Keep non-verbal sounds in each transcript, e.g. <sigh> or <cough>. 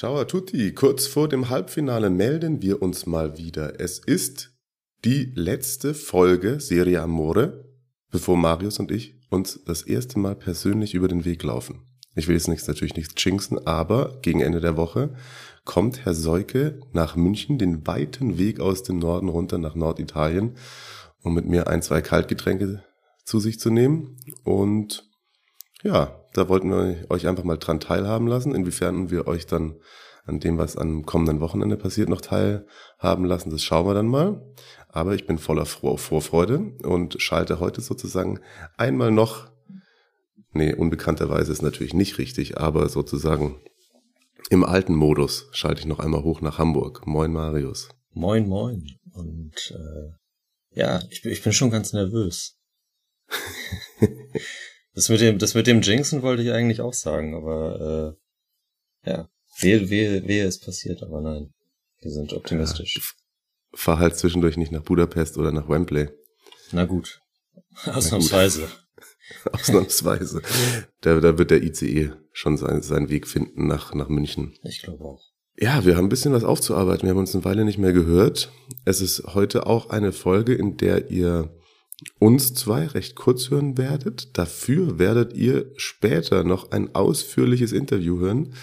Ciao a tutti. Kurz vor dem Halbfinale melden wir uns mal wieder. Es ist die letzte Folge Serie Amore, bevor Marius und ich uns das erste Mal persönlich über den Weg laufen. Ich will jetzt nichts, natürlich nichts jinxen, aber gegen Ende der Woche kommt Herr Seuke nach München den weiten Weg aus dem Norden runter nach Norditalien, um mit mir ein, zwei Kaltgetränke zu sich zu nehmen. Und ja, da wollten wir euch einfach mal dran teilhaben lassen, inwiefern wir euch dann an dem, was am kommenden Wochenende passiert, noch teilhaben lassen. Das schauen wir dann mal. Aber ich bin voller Vorfreude und schalte heute sozusagen einmal noch, nee, unbekannterweise ist natürlich nicht richtig, aber sozusagen im alten Modus schalte ich noch einmal hoch nach Hamburg. Moin Marius. Moin, moin. Und äh, ja, ich ich bin schon ganz nervös. <laughs> Das mit dem, das mit dem Jinxen wollte ich eigentlich auch sagen, aber äh, ja, wehe, wehe, wehe ist passiert, aber nein, wir sind optimistisch. Ja, fahr halt zwischendurch nicht nach Budapest oder nach Wembley. Na gut, ausnahmsweise. <laughs> Ausnahmsweise. Da, da wird der ICE schon sein, seinen Weg finden nach, nach München. Ich glaube auch. Ja, wir haben ein bisschen was aufzuarbeiten. Wir haben uns eine Weile nicht mehr gehört. Es ist heute auch eine Folge, in der ihr uns zwei recht kurz hören werdet. Dafür werdet ihr später noch ein ausführliches Interview hören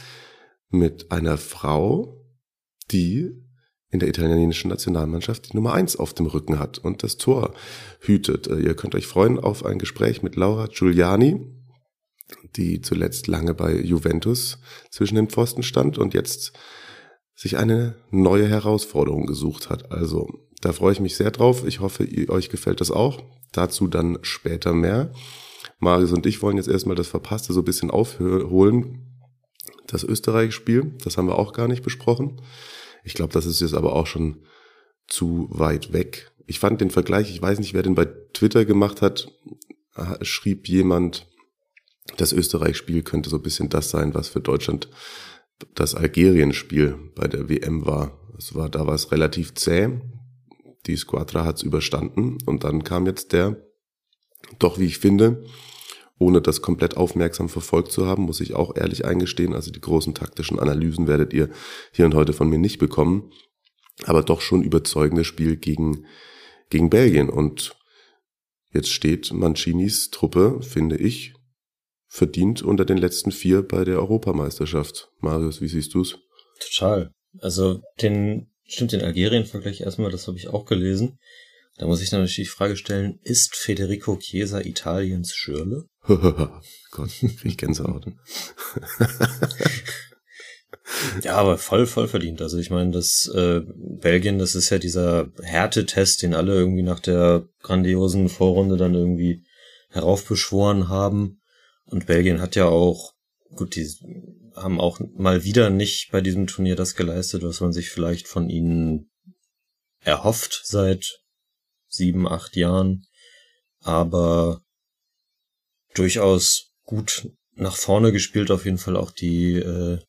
mit einer Frau, die in der italienischen Nationalmannschaft die Nummer eins auf dem Rücken hat und das Tor hütet. Ihr könnt euch freuen auf ein Gespräch mit Laura Giuliani, die zuletzt lange bei Juventus zwischen den Pfosten stand und jetzt sich eine neue Herausforderung gesucht hat. Also da freue ich mich sehr drauf. Ich hoffe, ihr, euch gefällt das auch. Dazu dann später mehr. Marius und ich wollen jetzt erstmal das Verpasste so ein bisschen aufholen. Das Österreich-Spiel, das haben wir auch gar nicht besprochen. Ich glaube, das ist jetzt aber auch schon zu weit weg. Ich fand den Vergleich, ich weiß nicht, wer den bei Twitter gemacht hat, schrieb jemand, das Österreich-Spiel könnte so ein bisschen das sein, was für Deutschland das Algerien-Spiel bei der WM war. Es war, da war es relativ zäh. Die Squadra hat es überstanden und dann kam jetzt der, doch wie ich finde, ohne das komplett aufmerksam verfolgt zu haben, muss ich auch ehrlich eingestehen, also die großen taktischen Analysen werdet ihr hier und heute von mir nicht bekommen, aber doch schon überzeugendes Spiel gegen, gegen Belgien und jetzt steht Mancinis Truppe, finde ich, verdient unter den letzten vier bei der Europameisterschaft. Marius, wie siehst du's? Total. Also den Stimmt, den Algerien-Vergleich erstmal, das habe ich auch gelesen. Da muss ich natürlich die Frage stellen, ist Federico Chiesa Italiens Schürle? <laughs> Gott, ich Gänsehaut. <laughs> ja, aber voll, voll verdient. Also ich meine, das äh, Belgien, das ist ja dieser Härtetest, den alle irgendwie nach der grandiosen Vorrunde dann irgendwie heraufbeschworen haben. Und Belgien hat ja auch, gut, die haben auch mal wieder nicht bei diesem Turnier das geleistet, was man sich vielleicht von ihnen erhofft seit sieben, acht Jahren, aber durchaus gut nach vorne gespielt, auf jeden Fall auch die, äh,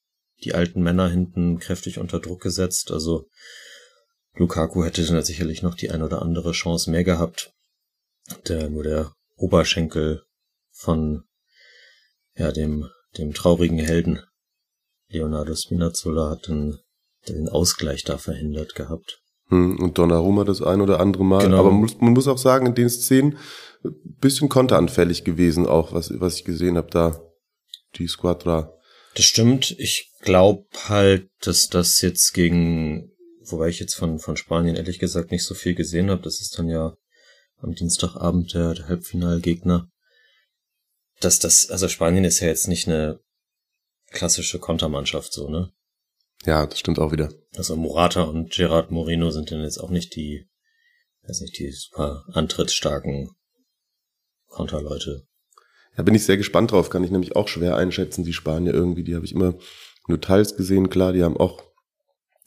die alten Männer hinten kräftig unter Druck gesetzt. Also Lukaku hätte dann sicherlich noch die ein oder andere Chance mehr gehabt. Der, nur der Oberschenkel von ja, dem, dem traurigen Helden Leonardo Spinazzola hat den, den Ausgleich da verhindert gehabt. Hm, und Donnarumma das ein oder andere Mal. Genau. Aber man muss, man muss auch sagen, in den Szenen bisschen konteranfällig gewesen, auch was, was ich gesehen habe da. Die Squadra. Das stimmt. Ich glaube halt, dass das jetzt gegen, wobei ich jetzt von, von Spanien ehrlich gesagt nicht so viel gesehen habe, das ist dann ja am Dienstagabend der, der Halbfinalgegner. Dass das, also Spanien ist ja jetzt nicht eine klassische Kontermannschaft so, ne? Ja, das stimmt auch wieder. Also Morata und Gerard Moreno sind denn jetzt auch nicht die, weiß nicht, die super antrittsstarken Konterleute. Ja, bin ich sehr gespannt drauf, kann ich nämlich auch schwer einschätzen, die Spanier irgendwie, die habe ich immer nur teils gesehen, klar, die haben auch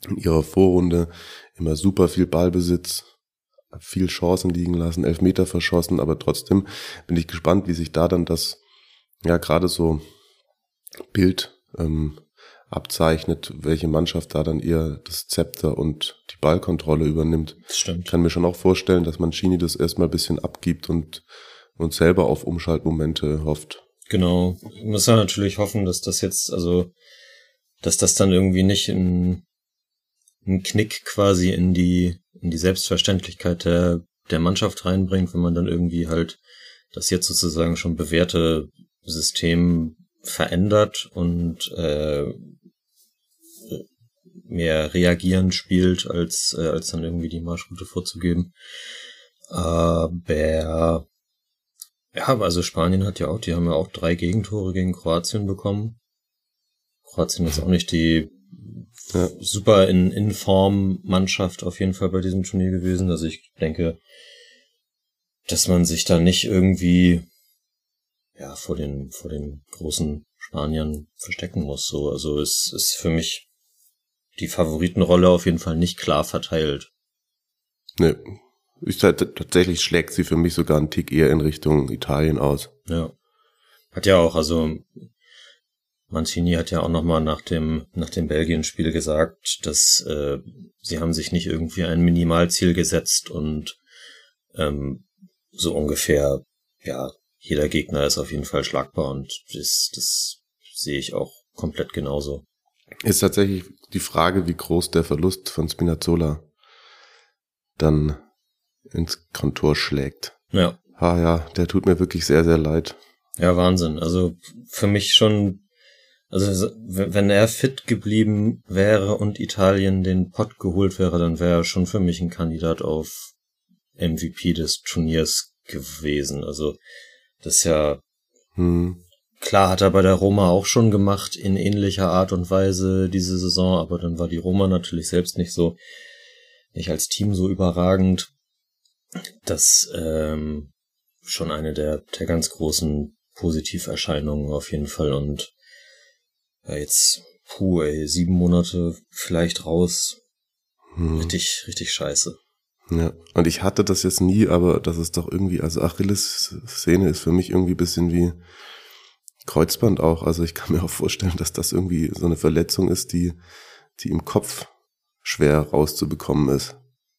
in ihrer Vorrunde immer super viel Ballbesitz, viel Chancen liegen lassen, elf Meter verschossen, aber trotzdem bin ich gespannt, wie sich da dann das, ja, gerade so Bild ähm, abzeichnet, welche Mannschaft da dann eher das Zepter und die Ballkontrolle übernimmt. Das stimmt. Ich kann mir schon auch vorstellen, dass Mancini das erstmal ein bisschen abgibt und, und selber auf Umschaltmomente hofft. Genau. Muss ja natürlich hoffen, dass das jetzt, also, dass das dann irgendwie nicht in, einen Knick quasi in die, in die Selbstverständlichkeit der, der Mannschaft reinbringt, wenn man dann irgendwie halt das jetzt sozusagen schon bewährte System verändert und äh, mehr reagieren spielt, als, äh, als dann irgendwie die Marschroute vorzugeben. Aber ja, also Spanien hat ja auch, die haben ja auch drei Gegentore gegen Kroatien bekommen. Kroatien ist auch nicht die ja. super in, in Form Mannschaft auf jeden Fall bei diesem Turnier gewesen. Also ich denke, dass man sich da nicht irgendwie ja vor den vor den großen Spaniern verstecken muss. So, also es ist für mich die Favoritenrolle auf jeden Fall nicht klar verteilt. Nee. Ich, tatsächlich schlägt sie für mich sogar einen Tick eher in Richtung Italien aus. Ja. Hat ja auch, also Mancini hat ja auch nochmal nach dem, nach dem Belgien-Spiel gesagt, dass äh, sie haben sich nicht irgendwie ein Minimalziel gesetzt und ähm, so ungefähr, ja, jeder Gegner ist auf jeden Fall schlagbar und das, das sehe ich auch komplett genauso. Ist tatsächlich die Frage, wie groß der Verlust von Spinazzola dann ins Kontor schlägt. Ja. Ah ja, der tut mir wirklich sehr, sehr leid. Ja, Wahnsinn. Also für mich schon, also wenn er fit geblieben wäre und Italien den Pott geholt wäre, dann wäre er schon für mich ein Kandidat auf MVP des Turniers gewesen. Also das ist ja hm. Klar hat er bei der Roma auch schon gemacht in ähnlicher Art und Weise diese Saison, aber dann war die Roma natürlich selbst nicht so, nicht als Team so überragend. Das ähm, schon eine der, der ganz großen Positiverscheinungen auf jeden Fall und ja, jetzt, puh, ey, sieben Monate vielleicht raus. Hm. Richtig, richtig scheiße. Ja, und ich hatte das jetzt nie, aber das ist doch irgendwie, also Achilles-Szene ist für mich irgendwie bisschen wie Kreuzband auch. Also ich kann mir auch vorstellen, dass das irgendwie so eine Verletzung ist, die, die im Kopf schwer rauszubekommen ist.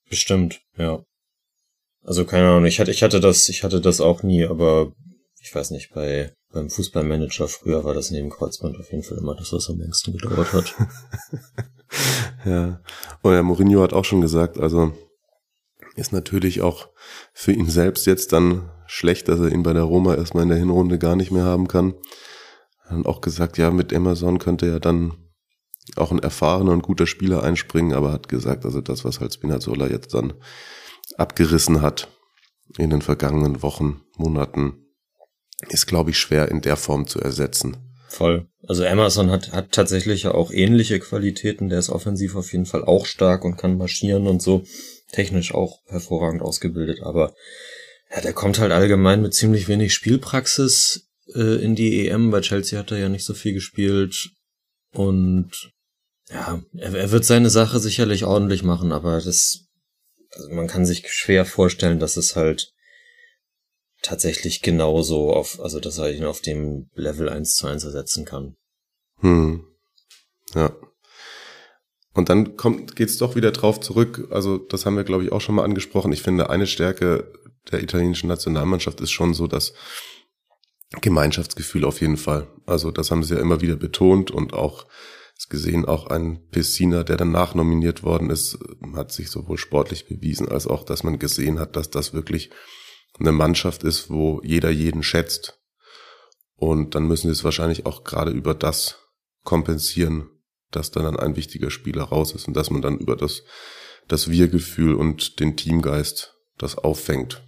Bestimmt, ja. Also keine Ahnung, ich hatte, ich hatte das, ich hatte das auch nie, aber ich weiß nicht, bei, beim Fußballmanager früher war das neben Kreuzband auf jeden Fall immer das, was am längsten gedauert hat. <laughs> ja. Und der Mourinho hat auch schon gesagt, also ist natürlich auch für ihn selbst jetzt dann schlecht, dass er ihn bei der Roma erstmal in der Hinrunde gar nicht mehr haben kann. Dann auch gesagt, ja, mit Emerson könnte ja dann auch ein erfahrener und guter Spieler einspringen, aber hat gesagt, also das, was halt Spinazzola jetzt dann abgerissen hat in den vergangenen Wochen, Monaten, ist, glaube ich, schwer in der Form zu ersetzen. Voll. Also Emerson hat, hat tatsächlich auch ähnliche Qualitäten. Der ist offensiv auf jeden Fall auch stark und kann marschieren und so. Technisch auch hervorragend ausgebildet, aber ja, der kommt halt allgemein mit ziemlich wenig Spielpraxis äh, in die EM. Bei Chelsea hat er ja nicht so viel gespielt. Und ja, er, er wird seine Sache sicherlich ordentlich machen, aber das, also man kann sich schwer vorstellen, dass es halt tatsächlich genauso auf, also dass er ihn auf dem Level 1 zu 1 ersetzen kann. Hm. Ja. Und dann kommt, geht's doch wieder drauf zurück. Also, das haben wir, glaube ich, auch schon mal angesprochen. Ich finde, eine Stärke der italienischen Nationalmannschaft ist schon so das Gemeinschaftsgefühl auf jeden Fall. Also das haben sie ja immer wieder betont und auch gesehen, auch ein Pessina, der danach nominiert worden ist, hat sich sowohl sportlich bewiesen, als auch, dass man gesehen hat, dass das wirklich eine Mannschaft ist, wo jeder jeden schätzt. Und dann müssen sie es wahrscheinlich auch gerade über das kompensieren, dass dann ein wichtiger Spieler raus ist und dass man dann über das, das Wir-Gefühl und den Teamgeist das auffängt.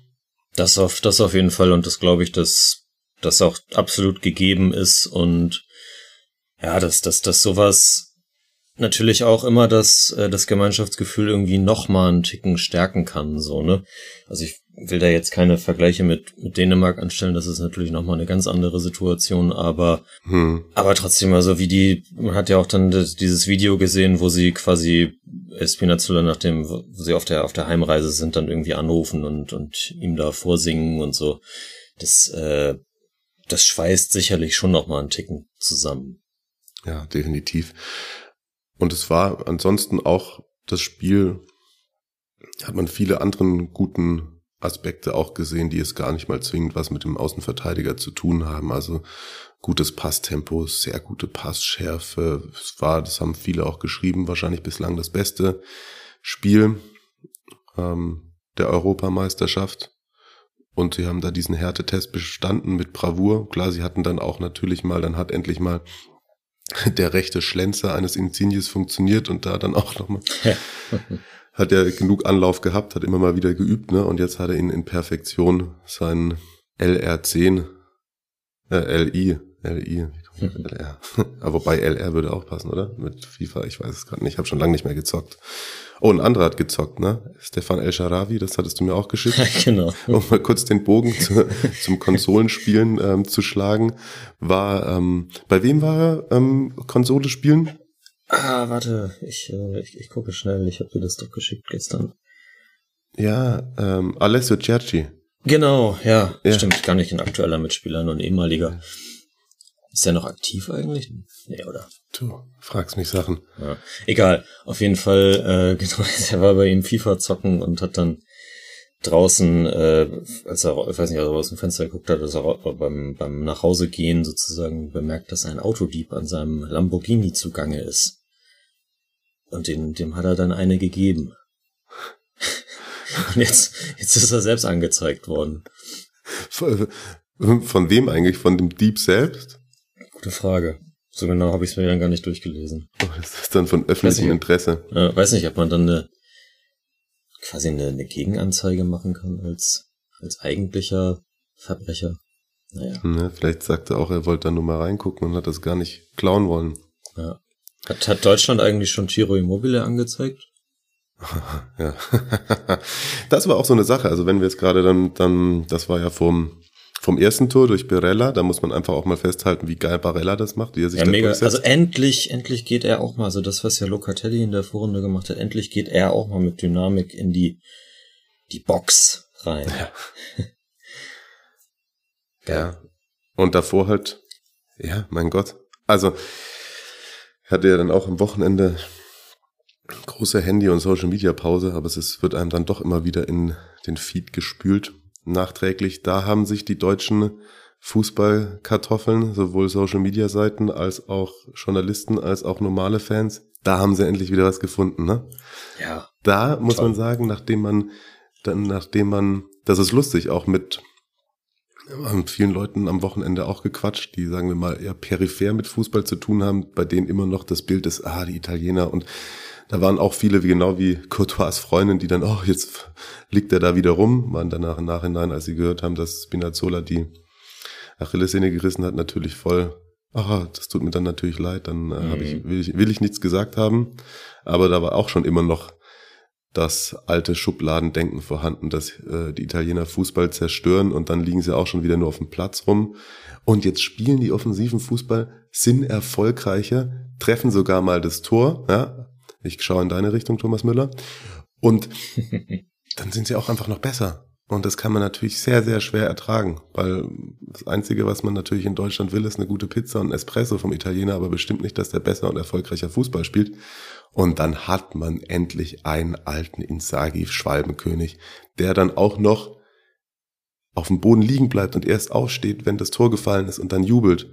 Das auf, das auf jeden Fall und das glaube ich, dass das auch absolut gegeben ist und ja, dass, dass, dass sowas natürlich auch immer das, äh, das Gemeinschaftsgefühl irgendwie noch mal einen Ticken stärken kann, so, ne? Also ich will da jetzt keine Vergleiche mit, mit Dänemark anstellen, das ist natürlich noch mal eine ganz andere Situation, aber, hm. aber trotzdem, also wie die, man hat ja auch dann das, dieses Video gesehen, wo sie quasi Espinazzola, nachdem sie auf der, auf der Heimreise sind, dann irgendwie anrufen und, und ihm da vorsingen und so. Das, äh, das schweißt sicherlich schon noch mal einen Ticken zusammen. Ja, definitiv. Und es war ansonsten auch das Spiel, hat man viele anderen guten Aspekte auch gesehen, die es gar nicht mal zwingend was mit dem Außenverteidiger zu tun haben. Also gutes Passtempo, sehr gute Passschärfe. Es war, das haben viele auch geschrieben, wahrscheinlich bislang das beste Spiel ähm, der Europameisterschaft. Und sie haben da diesen Härtetest bestanden mit Bravour. Klar, sie hatten dann auch natürlich mal, dann hat endlich mal der rechte Schlenzer eines Insignies funktioniert und da dann auch nochmal <laughs> hat er genug Anlauf gehabt, hat immer mal wieder geübt, ne? Und jetzt hat er ihn in Perfektion seinen LR10, äh, LI, LI, LR. Aber wobei LR würde auch passen, oder? Mit FIFA, ich weiß es gerade nicht. Ich habe schon lange nicht mehr gezockt. Oh, ein anderer hat gezockt, ne? Stefan El Sharawi, das hattest du mir auch geschickt. <laughs> genau. Um mal kurz den Bogen zu, <laughs> zum Konsolenspielen ähm, zu schlagen. War, ähm, bei wem war er ähm, Konsole spielen? Ah, warte, ich, äh, ich, ich gucke schnell, ich habe dir das doch geschickt gestern. Ja, ähm, Alessio Cerci. Genau, ja, Ja. stimmt, gar nicht ein aktueller Mitspieler, nur ein ehemaliger. Ist er noch aktiv eigentlich? Nee, oder? Du fragst mich Sachen. Ja. Egal, auf jeden Fall, äh, <laughs> genau, er war bei ihm FIFA zocken und hat dann draußen, äh, als er, ich weiß nicht, als er aus dem Fenster geguckt hat, dass er beim, beim Nachhausegehen sozusagen bemerkt, dass ein Autodieb an seinem Lamborghini zugange ist. Und den, dem hat er dann eine gegeben. Und jetzt, jetzt ist er selbst angezeigt worden. Von, von wem eigentlich? Von dem Dieb selbst? Gute Frage. So genau habe ich es mir dann gar nicht durchgelesen. Oh, das ist dann von öffentlichem. Interesse. Äh, weiß nicht, ob man dann eine quasi eine, eine Gegenanzeige machen kann als als eigentlicher Verbrecher. Naja, Ne, vielleicht sagt er auch, er wollte da nur mal reingucken und hat das gar nicht klauen wollen. ja. Hat, hat Deutschland eigentlich schon Giro Immobile angezeigt? <laughs> Ja. <laughs> das war auch so eine Sache. Also wenn wir jetzt gerade dann, dann, das war ja vom, vom ersten Tor durch Barella, da muss man einfach auch mal festhalten, wie geil Barella das macht, wie er sich Ja, da mega. durchsetzt. Also endlich, endlich geht er auch mal, also das, was ja Locatelli in der Vorrunde gemacht hat, endlich geht er auch mal mit Dynamik in die, die Box rein. Ja. <laughs> Und davor halt, ja, mein Gott. Also, hatte ja dann auch am Wochenende große Handy- und Social-Media-Pause, aber es ist, wird einem dann doch immer wieder in den Feed gespült, nachträglich. Da haben sich die deutschen Fußballkartoffeln, sowohl Social-Media-Seiten als auch Journalisten, als auch normale Fans, da haben sie endlich wieder was gefunden, ne? Ja. da muss Toll. man sagen, nachdem man, dann, nachdem man, das ist lustig, auch mit haben vielen Leuten am Wochenende auch gequatscht, die, sagen wir mal, eher peripher mit Fußball zu tun haben, bei denen immer noch das Bild ist, ah, die Italiener und da waren auch viele, wie genau wie Courtois Freundin, die dann, oh, jetzt liegt er da wieder rum, waren danach im Nachhinein, als sie gehört haben, dass Spinazzola die Achillessehne gerissen hat, natürlich voll, ah, das tut mir dann natürlich leid, dann äh, hab ich, will, ich, will ich nichts gesagt haben, aber da war auch schon immer noch das alte Schubladendenken vorhanden, dass äh, die Italiener Fußball zerstören und dann liegen sie auch schon wieder nur auf dem Platz rum. Und jetzt spielen die offensiven Fußball, sind erfolgreicher, treffen sogar mal das Tor. Ja? Ich schaue in deine Richtung, Thomas Müller. Und <laughs> dann sind sie auch einfach noch besser. Und das kann man natürlich sehr, sehr schwer ertragen, weil das Einzige, was man natürlich in Deutschland will, ist eine gute Pizza und ein Espresso vom Italiener, aber bestimmt nicht, dass der besser und erfolgreicher Fußball spielt. Und dann hat man endlich einen alten Insagi Schwalbenkönig, der dann auch noch auf dem Boden liegen bleibt und erst aufsteht, wenn das Tor gefallen ist und dann jubelt.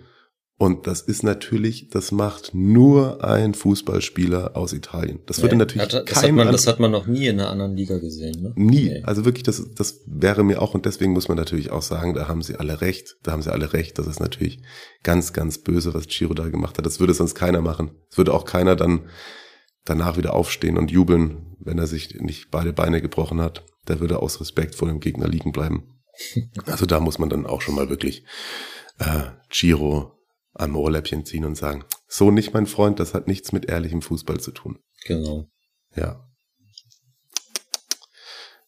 Und das ist natürlich, das macht nur ein Fußballspieler aus Italien. Das würde Ja, natürlich hat, das, hat kein man, an- das hat man noch nie in einer anderen Liga gesehen, ne? Nie. Nee. Also wirklich, das, das wäre mir auch, und deswegen muss man natürlich auch sagen, da haben sie alle recht. Da haben sie alle recht. Das ist natürlich ganz, ganz böse, was Chiro da gemacht hat. Das würde sonst keiner machen. Es würde auch keiner dann danach wieder aufstehen und jubeln, wenn er sich nicht beide Beine gebrochen hat. Der würde aus Respekt vor dem Gegner liegen bleiben. <laughs> Also da muss man dann auch schon mal wirklich äh, Chiro am Ohrläppchen ziehen und sagen, so nicht mein Freund, das hat nichts mit ehrlichem Fußball zu tun. Genau. Ja.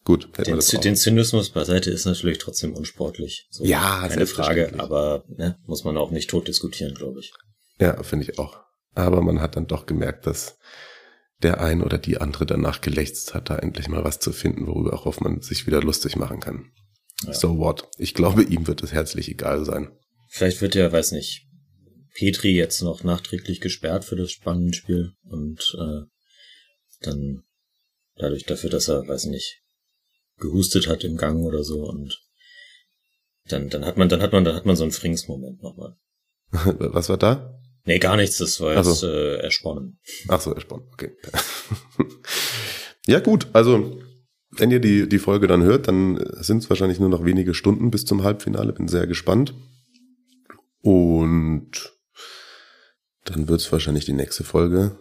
Gut, Den, den Zynismus beiseite ist natürlich trotzdem unsportlich. So, Ja, keine Frage, aber ne, muss man auch nicht tot diskutieren, glaube ich. Ja, finde ich auch. Aber man hat dann doch gemerkt, dass der ein oder die andere danach gelächzt hat, da endlich mal was zu finden, worüber auch man sich wieder lustig machen kann. Ja. So what? Ich glaube, ihm wird es herzlich egal sein. Vielleicht wird er, weiß nicht, Petri jetzt noch nachträglich gesperrt für das Spannenspiel und äh, dann dadurch dafür, dass er, weiß nicht, gehustet hat im Gang oder so und dann, dann hat man, dann hat man, dann hat man so einen Frings-Moment nochmal. <laughs> Was war da? Nee, gar nichts, das war jetzt so. äh, ersponnen. Ach so, ersponnen, okay. <laughs> ja gut, also wenn ihr die, die Folge dann hört, dann sind es wahrscheinlich nur noch wenige Stunden bis zum Halbfinale. Bin sehr gespannt. Und dann wird es wahrscheinlich die nächste Folge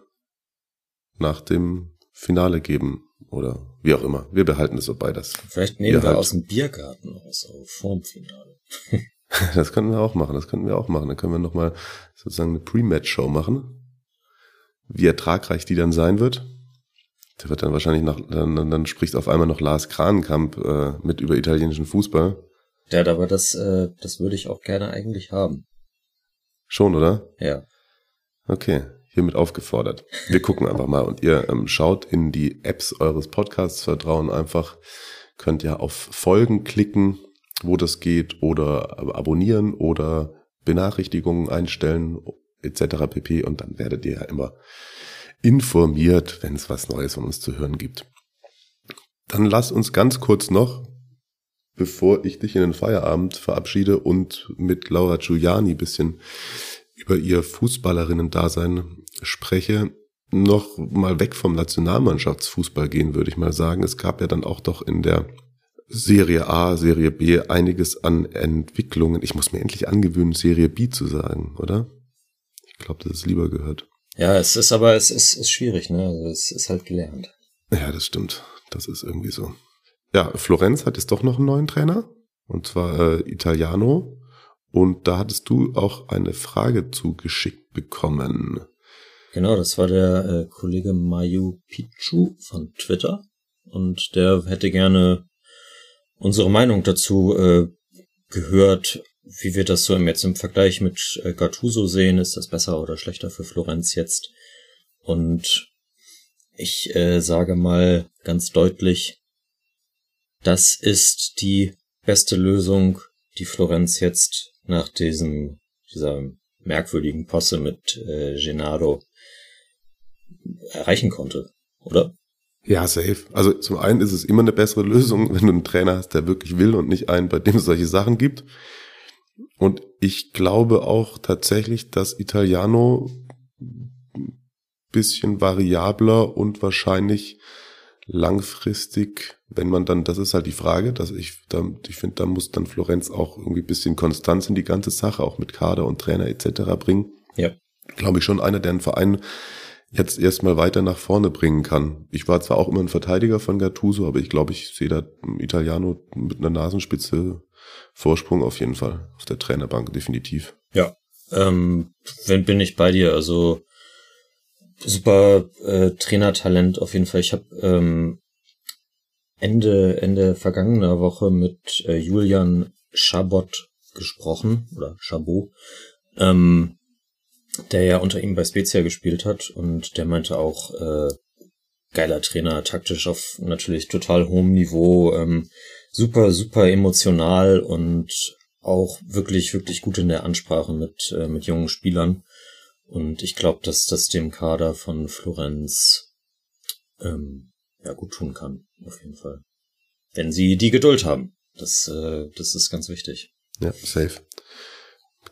nach dem Finale geben. Oder wie auch immer. Wir behalten es so bei. Das Vielleicht nehmen wir halt aus dem Biergarten aus, auf vorm Finale. <laughs> das können wir auch machen. Das könnten wir auch machen. Dann können wir nochmal sozusagen eine Pre-Match-Show machen. Wie ertragreich die dann sein wird. Der wird dann wahrscheinlich nach, dann, dann spricht auf einmal noch Lars Kranenkamp äh, mit über italienischen Fußball. Ja, aber das, äh, das würde ich auch gerne eigentlich haben. Schon, oder? Ja. Okay, hiermit aufgefordert. Wir gucken einfach mal und ihr ähm, schaut in die Apps eures Podcasts Vertrauen einfach. Könnt ihr auf Folgen klicken, wo das geht, oder abonnieren oder Benachrichtigungen einstellen etc. pp. Und dann werdet ihr ja immer informiert, wenn es was Neues von uns zu hören gibt. Dann lass uns ganz kurz noch, bevor ich dich in den Feierabend verabschiede und mit Laura Giuliani bisschen über ihr Fußballerinnen-Dasein spreche, noch mal weg vom Nationalmannschaftsfußball gehen, würde ich mal sagen. Es gab ja dann auch doch in der Serie A, Serie B einiges an Entwicklungen. Ich muss mir endlich angewöhnen, Serie B zu sagen, oder? Ich glaube, das ist lieber gehört. Ja, es ist aber, es ist, ist schwierig, ne? Also es ist halt gelernt. Ja, das stimmt. Das ist irgendwie so. Ja, Florenz hat jetzt doch noch einen neuen Trainer. Und zwar äh, Italiano. Und da hattest du auch eine Frage zugeschickt bekommen. Genau, das war der äh, Kollege Mayu Pichu von Twitter. Und der hätte gerne unsere Meinung dazu äh, gehört, wie wir das so im, jetzt im Vergleich mit äh, Gattuso sehen. Ist das besser oder schlechter für Florenz jetzt? Und ich äh, sage mal ganz deutlich, das ist die beste Lösung, die Florenz jetzt nach diesem, dieser merkwürdigen Posse mit äh, Gennaro erreichen konnte, oder? Ja, safe. Also zum einen ist es immer eine bessere <laughs> Lösung, wenn du einen Trainer hast, der wirklich will und nicht einen, bei dem es solche Sachen gibt. Und ich glaube auch tatsächlich, dass Italiano bisschen variabler und wahrscheinlich langfristig, wenn man dann, das ist halt die Frage, dass ich, da, ich finde, da muss dann Florenz auch irgendwie bisschen Konstanz in die ganze Sache, auch mit Kader und Trainer etc. bringen. Ja. Glaube ich schon einer, der einen Verein jetzt erstmal weiter nach vorne bringen kann. Ich war zwar auch immer ein Verteidiger von Gattuso, aber ich glaube, ich sehe da Italiano mit einer Nasenspitze Vorsprung auf jeden Fall auf der Trainerbank, definitiv. Ja, ähm, wenn bin ich bei dir. Also super äh, Trainertalent auf jeden Fall. Ich habe ähm, Ende Ende vergangener Woche mit äh, Julian Schabot gesprochen oder Chabot, ähm, der ja unter ihm bei Spezia gespielt hat und der meinte auch äh, geiler Trainer, taktisch auf natürlich total hohem Niveau, ähm, super super emotional und auch wirklich wirklich gut in der Ansprache mit äh, mit jungen Spielern. Und ich glaube, dass das dem Kader von Florenz ähm, ja gut tun kann, auf jeden Fall. Wenn sie die Geduld haben. Das, äh, das ist ganz wichtig. Ja, safe.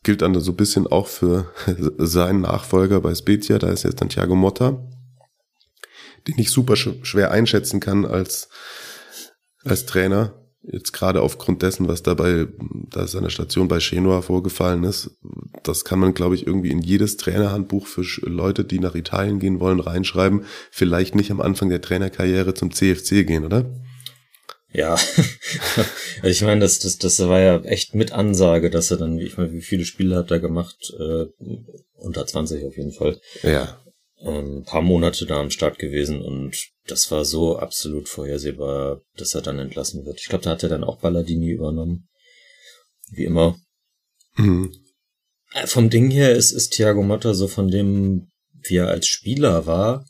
Gilt dann so ein bisschen auch für <laughs> seinen Nachfolger bei Spezia, da ist jetzt dann Thiago Motta, den ich super schwer einschätzen kann als, als Trainer. Jetzt gerade aufgrund dessen, was dabei, da seiner Station bei Genoa vorgefallen ist, das kann man, glaube ich, irgendwie in jedes Trainerhandbuch für Leute, die nach Italien gehen wollen, reinschreiben. Vielleicht nicht am Anfang der Trainerkarriere zum CFC gehen, oder? Ja, <laughs> ich meine, das, das, das war ja echt mit Ansage, dass er dann, ich meine, wie viele Spiele hat er gemacht? Äh, unter 20 auf jeden Fall. Ja. Ähm, ein paar Monate da am Start gewesen und das war so absolut vorhersehbar, dass er dann entlassen wird. Ich glaube, da hat er dann auch Balladini übernommen. Wie immer. Mhm. Äh, vom Ding her ist, ist Thiago Motta so von dem, wie er als Spieler war,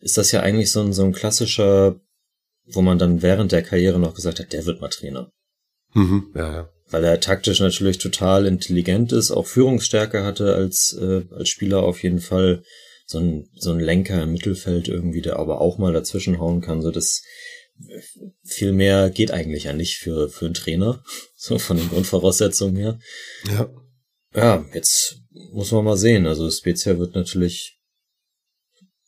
ist das ja eigentlich so ein, so ein klassischer, wo man dann während der Karriere noch gesagt hat, der wird mal Trainer. Mhm, ja, ja. Weil er taktisch natürlich total intelligent ist, auch Führungsstärke hatte als, äh, als Spieler auf jeden Fall. So ein, so ein Lenker im Mittelfeld irgendwie, der aber auch mal dazwischen hauen kann. So das viel mehr geht eigentlich ja nicht für, für einen Trainer. <laughs> So von den Grundvoraussetzungen her. Ja. Ja, jetzt muss man mal sehen. Also Spezia wird natürlich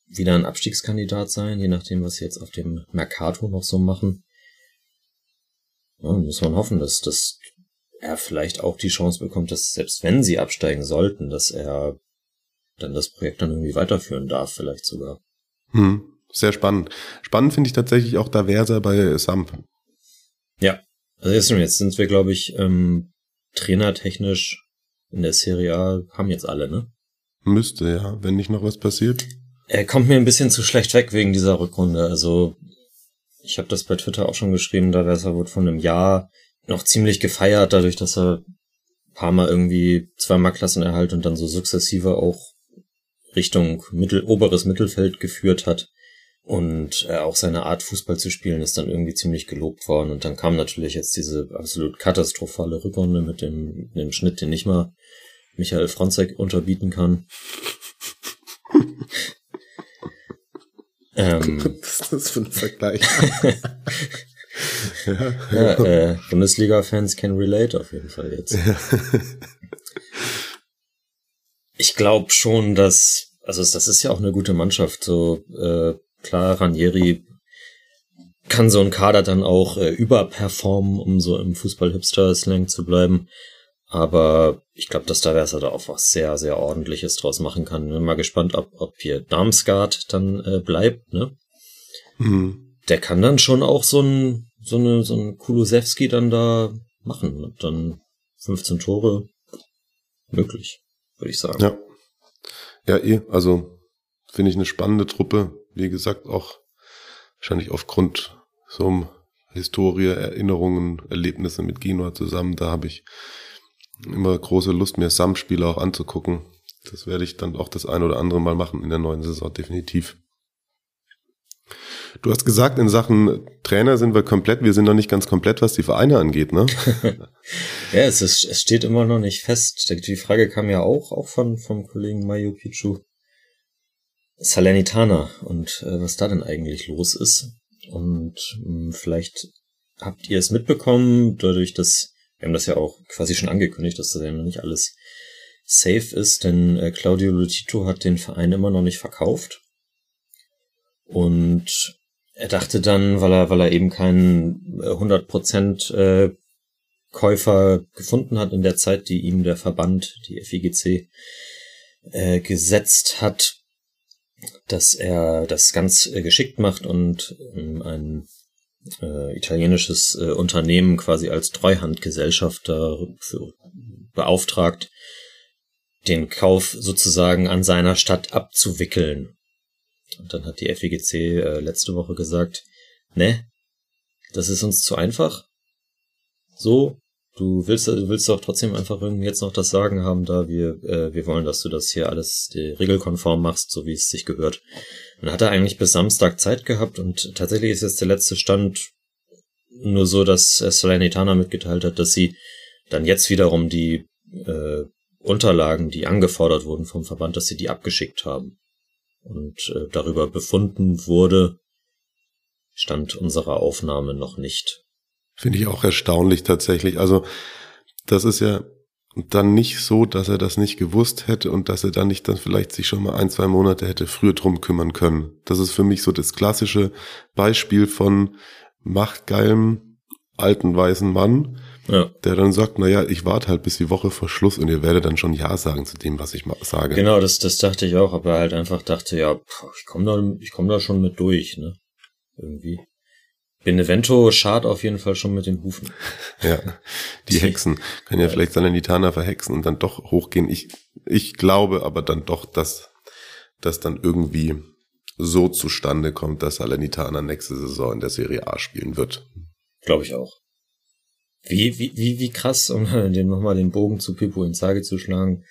wieder ein Abstiegskandidat sein, je nachdem, was sie jetzt auf dem Mercato noch so machen. Ja, muss man hoffen, dass, dass er vielleicht auch die Chance bekommt, dass selbst wenn sie absteigen sollten, dass er dann das Projekt dann irgendwie weiterführen darf, vielleicht sogar. Hm, sehr spannend. Spannend finde ich tatsächlich auch Daversa bei Samp. Ja, also jetzt, jetzt sind wir, glaube ich, ähm, trainertechnisch in der Serie A haben jetzt alle, ne? Müsste, ja, wenn nicht noch was passiert. Er kommt mir ein bisschen zu schlecht weg wegen dieser Rückrunde. Also ich habe das bei Twitter auch schon geschrieben, da wäre wurde von einem Jahr noch ziemlich gefeiert, dadurch, dass er ein paar Mal irgendwie zweimal Klassenerhalt und dann so sukzessive auch Richtung Mittel, oberes Mittelfeld geführt hat. Und äh, auch seine Art, Fußball zu spielen, ist dann irgendwie ziemlich gelobt worden. Und dann kam natürlich jetzt diese absolut katastrophale Rückrunde mit dem, dem Schnitt, den nicht mal Michael Fronzek unterbieten kann. <laughs> ähm, Was ist das für ein Vergleich? <laughs> ja, ja äh, Bundesliga-Fans can relate auf jeden Fall jetzt. <laughs> Ich glaube schon, dass, also das ist ja auch eine gute Mannschaft. So äh, klar, Ranieri kann so ein Kader dann auch äh, überperformen, um so im Fußball-Hipster-Slang zu bleiben. Aber ich glaube, dass da wäre da auch was sehr, sehr ordentliches draus machen kann. Bin mal gespannt, ob, ob hier Darmstadt dann äh, bleibt, ne? Mhm. Der kann dann schon auch so ein, so eine, so ein Kulusewski dann da machen. Und dann 15 Tore möglich, würde ich sagen. Ja. Ja, eh, also finde ich eine spannende Truppe. Wie gesagt, auch wahrscheinlich aufgrund so einem Historie, Erinnerungen, Erlebnisse mit Genua zusammen. Da habe ich immer große Lust, mir Sam-Spiele auch anzugucken. Das werde ich dann auch das ein oder andere Mal machen in der neuen Saison, definitiv. Du hast gesagt, in Sachen Trainer sind wir komplett. Wir sind noch nicht ganz komplett, was die Vereine angeht, ne? <laughs> ja, es, ist, es steht immer noch nicht fest. Die Frage kam ja auch, auch von, vom Kollegen Mayu Pichu. Salernitana und äh, was da denn eigentlich los ist. Und mh, hm, vielleicht habt ihr es mitbekommen, dadurch, dass wir haben das ja auch quasi schon angekündigt, dass das ja noch nicht alles safe ist, denn äh, Claudio Lotito hat den Verein immer noch nicht verkauft. Und er dachte dann, weil er, weil er eben keinen 100% äh, äh, Käufer gefunden hat in der Zeit, die ihm der Verband, die FIGC, äh, gesetzt hat, dass er das ganz äh, geschickt macht und ähm, ein äh, italienisches äh, Unternehmen quasi als Treuhandgesellschaft beauftragt, den Kauf sozusagen an seiner Stadt abzuwickeln. Und dann hat die FEGC äh, letzte Woche gesagt, ne, das ist uns zu einfach. So, du willst, du willst doch trotzdem einfach irgendwie jetzt noch das Sagen haben, da wir, äh, wir wollen, dass du das hier alles regelkonform machst, so wie es sich gehört. Dann hat er eigentlich bis Samstag Zeit gehabt und tatsächlich ist jetzt der letzte Stand nur so, dass Salernitana mitgeteilt hat, dass sie dann jetzt wiederum die äh, Unterlagen, die angefordert wurden vom Verband, dass sie die abgeschickt haben. Und äh, darüber befunden wurde, stand unserer Aufnahme noch nicht. Finde ich auch erstaunlich tatsächlich. Also das ist ja dann nicht so, dass er das nicht gewusst hätte und dass er dann nicht dann vielleicht sich schon mal ein, zwei Monate hätte früher drum kümmern können. Das ist für mich so das klassische Beispiel von machtgeilem alten weißen Mann, ja. der dann sagt, naja, ich warte halt bis die Woche vor Schluss und ihr werdet dann schon Ja sagen zu dem, was ich sage. Genau, das, das dachte ich auch, aber er halt einfach dachte, ja, ich komme da, ich komme da schon mit durch, ne? Irgendwie. Benevento schart auf jeden Fall schon mit den Hufen. Ja, die Hexen können ja, ja. vielleicht Salernitana verhexen und dann doch hochgehen. Ich, ich glaube aber dann doch, dass das dann irgendwie so zustande kommt, dass Salernitana nächste Saison in der Serie A spielen wird. Glaube ich auch. Wie, wie, wie, wie krass, um <laughs> den nochmal den Bogen zu Pippo Inzaghi zu schlagen.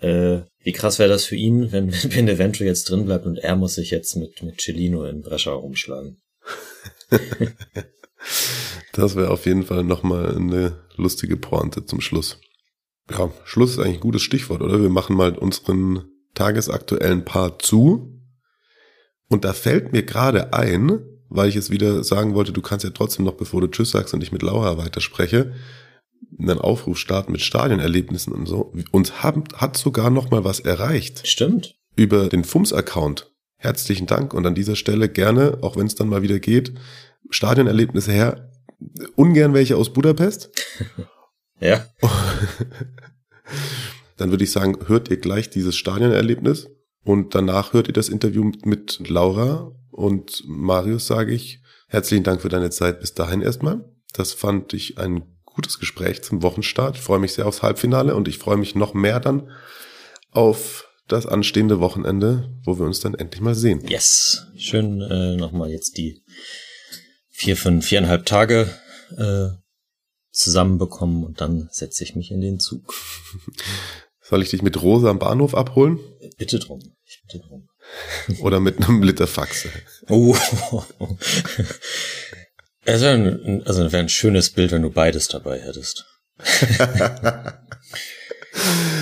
Äh, wie krass wäre das für ihn, wenn <laughs> wenn eventuell jetzt drin bleibt und er muss sich jetzt mit mit Celino in Brescia rumschlagen. <laughs> das wäre auf jeden Fall nochmal eine lustige Pointe zum Schluss. Ja, Schluss ist eigentlich ein gutes Stichwort, oder? Wir machen mal unseren tagesaktuellen Part zu. Und da fällt mir gerade ein, weil ich es wieder sagen wollte, du kannst ja trotzdem noch, bevor du Tschüss sagst und ich mit Laura weiterspreche, einen Aufruf starten mit Stadionerlebnissen und so. Uns haben, hat sogar noch mal was erreicht. Stimmt. Über den FUMS-Account. Herzlichen Dank und an dieser Stelle gerne, auch wenn es dann mal wieder geht, Stadionerlebnisse her. Ungern welche aus Budapest. <laughs> ja. <laughs> dann würde ich sagen, hört ihr gleich dieses Stadionerlebnis und danach hört ihr das Interview mit Laura und Marius, sage ich. Herzlichen Dank für deine Zeit bis dahin erstmal. Das fand ich ein gutes Gespräch zum Wochenstart. Ich freue mich sehr aufs Halbfinale und ich freue mich noch mehr dann auf das anstehende Wochenende, wo wir uns dann endlich mal sehen. Yes. Schön äh, nochmal jetzt die vier, fünf, viereinhalb Tage äh, zusammenbekommen und dann setze ich mich in den Zug. <laughs> Soll ich dich mit Rosa am Bahnhof abholen? Bitte drum. Ich bitte drum. Oder mit einem Liter Faxe. Oh. Es wäre ein, also wäre ein schönes Bild, wenn du beides dabei hättest.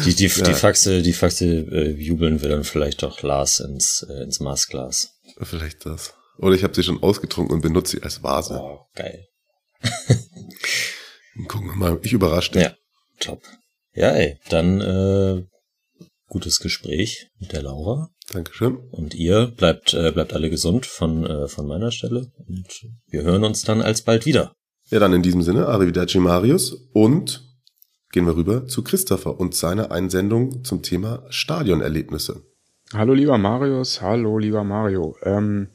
die, die, ja. die Faxe, die Faxe äh, jubeln wir dann vielleicht auch Lars ins, äh, ins Maßglas. Vielleicht das. Oder ich habe sie schon ausgetrunken und benutze sie als Vase. Oh, geil. Gucken wir mal, ich überrasche dich. Ja, top. Ja, ey, dann äh, gutes Gespräch mit der Laura. Dankeschön. Und ihr bleibt, äh, bleibt alle gesund von, äh, von meiner Stelle. Und wir hören uns dann alsbald wieder. Ja, dann in diesem Sinne, Arrivederci Marius. Und gehen wir rüber zu Christopher und seiner Einsendung zum Thema Stadionerlebnisse. Hallo lieber Marius, hallo lieber Mario. Ähm,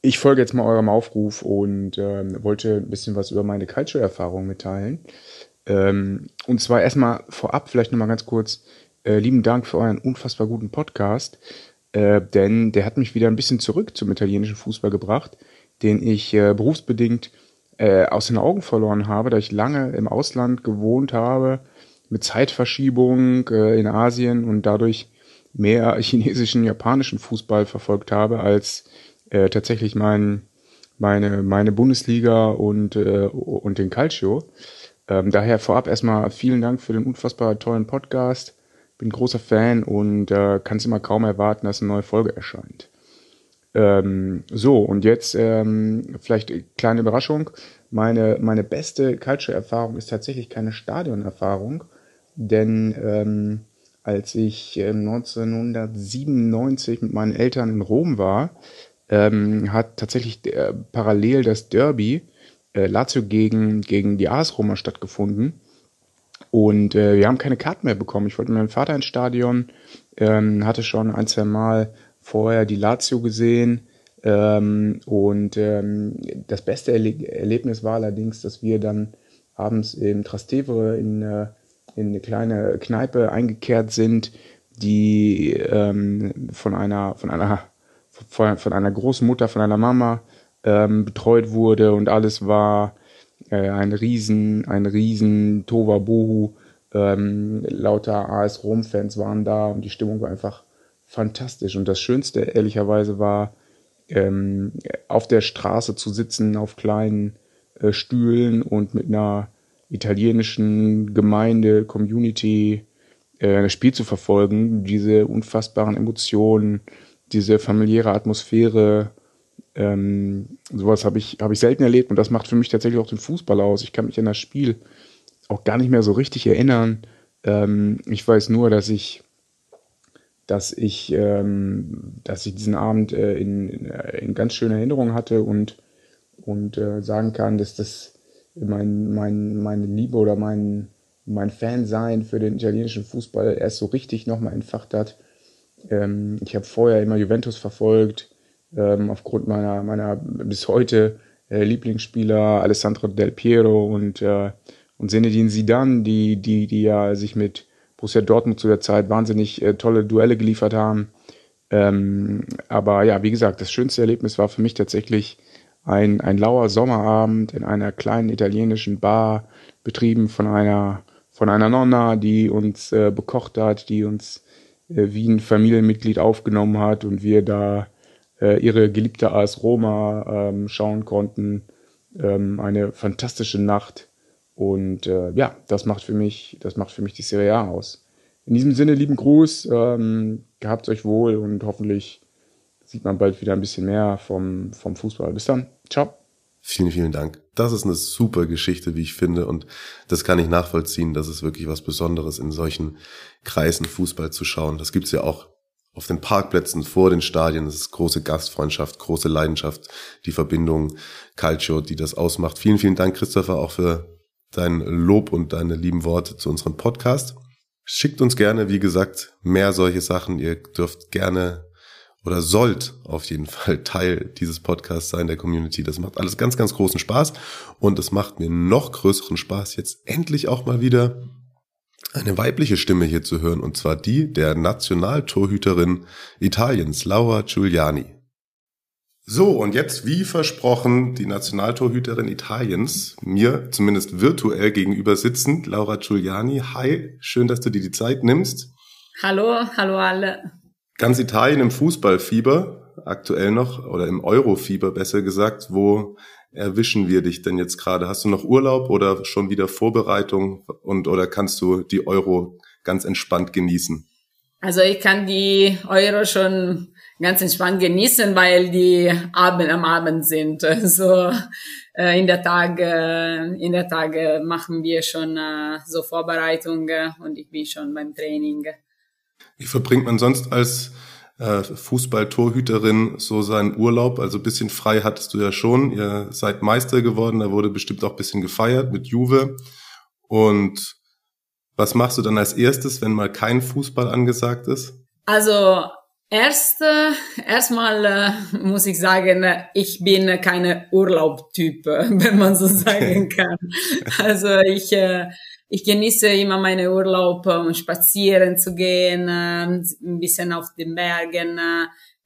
ich folge jetzt mal eurem Aufruf und ähm, wollte ein bisschen was über meine Culture-Erfahrung mitteilen. Ähm, und zwar erstmal vorab vielleicht nochmal ganz kurz, äh, lieben Dank für euren unfassbar guten Podcast äh, denn der hat mich wieder ein bisschen zurück zum italienischen Fußball gebracht, den ich äh, berufsbedingt äh, aus den Augen verloren habe, da ich lange im Ausland gewohnt habe, mit Zeitverschiebung äh, in Asien und dadurch mehr <laughs> chinesischen, japanischen Fußball verfolgt habe, als äh, tatsächlich mein, meine, meine Bundesliga und, äh, und den Calcio. Ähm, daher vorab erstmal vielen Dank für den unfassbar tollen Podcast bin großer Fan und äh, kann es immer kaum erwarten, dass eine neue Folge erscheint. Ähm, so, und jetzt ähm, vielleicht kleine Überraschung. Meine, meine beste Culture-Erfahrung ist tatsächlich keine Stadionerfahrung, denn ähm, als ich äh, 1997 mit meinen Eltern in Rom war, ähm, hat tatsächlich äh, parallel das Derby äh, Lazio gegen, gegen die AS Roma stattgefunden. Und äh, wir haben keine Karten mehr bekommen. Ich wollte mit meinem Vater ins Stadion, ähm, hatte schon ein, zwei Mal vorher die Lazio gesehen. Ähm, und ähm, das beste Erle Erlebnis war allerdings, dass wir dann abends im Trastevere in, äh, in eine kleine Kneipe eingekehrt sind, die ähm, von einer von einer von, von einer Großmutter, von einer Mama ähm, betreut wurde und alles war äh, ein riesen, ein riesen Tovabohu. Ähm, lauter AS Rom-Fans waren da und die Stimmung war einfach fantastisch. Und das Schönste, ehrlicherweise, war, ähm, auf der Straße zu sitzen, auf kleinen äh, Stühlen und mit einer italienischen Gemeinde, Community äh, das Spiel zu verfolgen, diese unfassbaren Emotionen, diese familiäre Atmosphäre, ähm, sowas habe ich, hab ich selten erlebt und das macht für mich tatsächlich auch den Fußball aus. Ich kann mich an das Spiel auch gar nicht mehr so richtig erinnern. Ähm, ich weiß nur, dass ich, dass ich, ähm, dass ich diesen Abend äh, in, in, äh, ganz schöner Erinnerung hatte und, und äh, sagen kann, dass das mein, mein, meine Liebe oder mein, mein Fansein für den italienischen Fußball erst so richtig nochmal entfacht hat. Ähm, ich habe vorher immer Juventus verfolgt, ähm, aufgrund meiner, meiner bis heute äh, Lieblingsspieler Alessandro Del Piero und, äh, und Zinedine Zidane, die, die, die ja sich mit Borussia Dortmund zu der Zeit wahnsinnig äh, tolle Duelle geliefert haben. Ähm, aber ja, wie gesagt, das schönste Erlebnis war für mich tatsächlich ein, ein lauer Sommerabend in einer kleinen italienischen Bar, betrieben von einer von einer Nonna, die uns äh, bekocht hat, die uns äh, wie ein Familienmitglied aufgenommen hat und wir da äh, ihre geliebte AS Roma ähm, schauen konnten. Ähm, eine fantastische Nacht. Und äh, ja, das macht für mich, das macht für mich die Serie A aus. In diesem Sinne, lieben Gruß, ähm, gehabt euch wohl und hoffentlich sieht man bald wieder ein bisschen mehr vom, vom Fußball. Bis dann. Ciao. Vielen, vielen Dank. Das ist eine super Geschichte, wie ich finde. Und das kann ich nachvollziehen. Das ist wirklich was Besonderes, in solchen Kreisen Fußball zu schauen. Das gibt's ja auch auf den Parkplätzen vor den Stadien. Das ist große Gastfreundschaft, große Leidenschaft, die Verbindung, Calcio, die das ausmacht. Vielen, vielen Dank, Christopher, auch für dein Lob und deine lieben Worte zu unserem Podcast. Schickt uns gerne, wie gesagt, mehr solche Sachen. Ihr dürft gerne oder sollt auf jeden <laughs> Fall Teil dieses Podcasts sein, der Community. Das macht alles ganz, ganz großen Spaß und es macht mir noch größeren Spaß, jetzt endlich auch mal wieder eine weibliche Stimme hier zu hören und zwar die der Nationaltorhüterin Italiens, Laura Giuliani. So, und jetzt, wie versprochen, die Nationaltorhüterin Italiens, mir zumindest virtuell gegenüber sitzend, Laura Giuliani. Hi, schön, dass du dir die Zeit nimmst. Hallo, hallo alle. Ganz Italien im Fußballfieber, aktuell noch, oder im Eurofieber besser gesagt. Wo erwischen wir dich denn jetzt gerade? Hast du noch Urlaub oder schon wieder Vorbereitung und oder kannst du die Euro ganz entspannt genießen? Also ich kann die Euro schon ganz entspannt genießen, weil die Abend am Abend sind. <laughs> Also äh, in der Tage, in der Tage machen wir schon äh, so Vorbereitungen und ich bin schon beim Training. Wie verbringt man sonst als äh, Fußballtorhüterin so seinen Urlaub? Also ein bisschen frei hattest du ja schon. Ihr seid Meister geworden, da wurde bestimmt auch ein bisschen gefeiert mit Juve. Und was machst du dann als erstes, wenn mal kein Fußball angesagt ist? Also Erst, erstmal äh, muss ich sagen, ich bin keine Urlaubtyp, <laughs> wenn man so sagen kann. Also ich, äh, ich genieße immer meine Urlaub, um spazieren zu gehen, äh, ein bisschen auf den Bergen.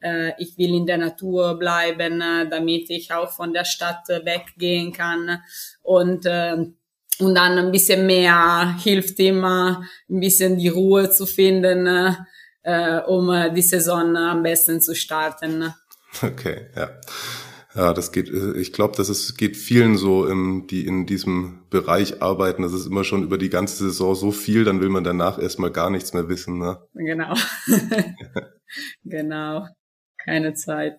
Äh, ich will in der Natur bleiben, äh, damit ich auch von der Stadt weggehen kann. Und, und dann ein bisschen mehr hilft immer, ein bisschen die Ruhe zu finden, um die Saison am besten zu starten. Okay, ja. Ja, das geht, äh, ich glaube, dass es geht vielen so, im, die in diesem Bereich arbeiten. Das ist immer schon über die ganze Saison so viel, dann will man danach erstmal gar nichts mehr wissen. Ne? Genau. <laughs> genau. Keine Zeit.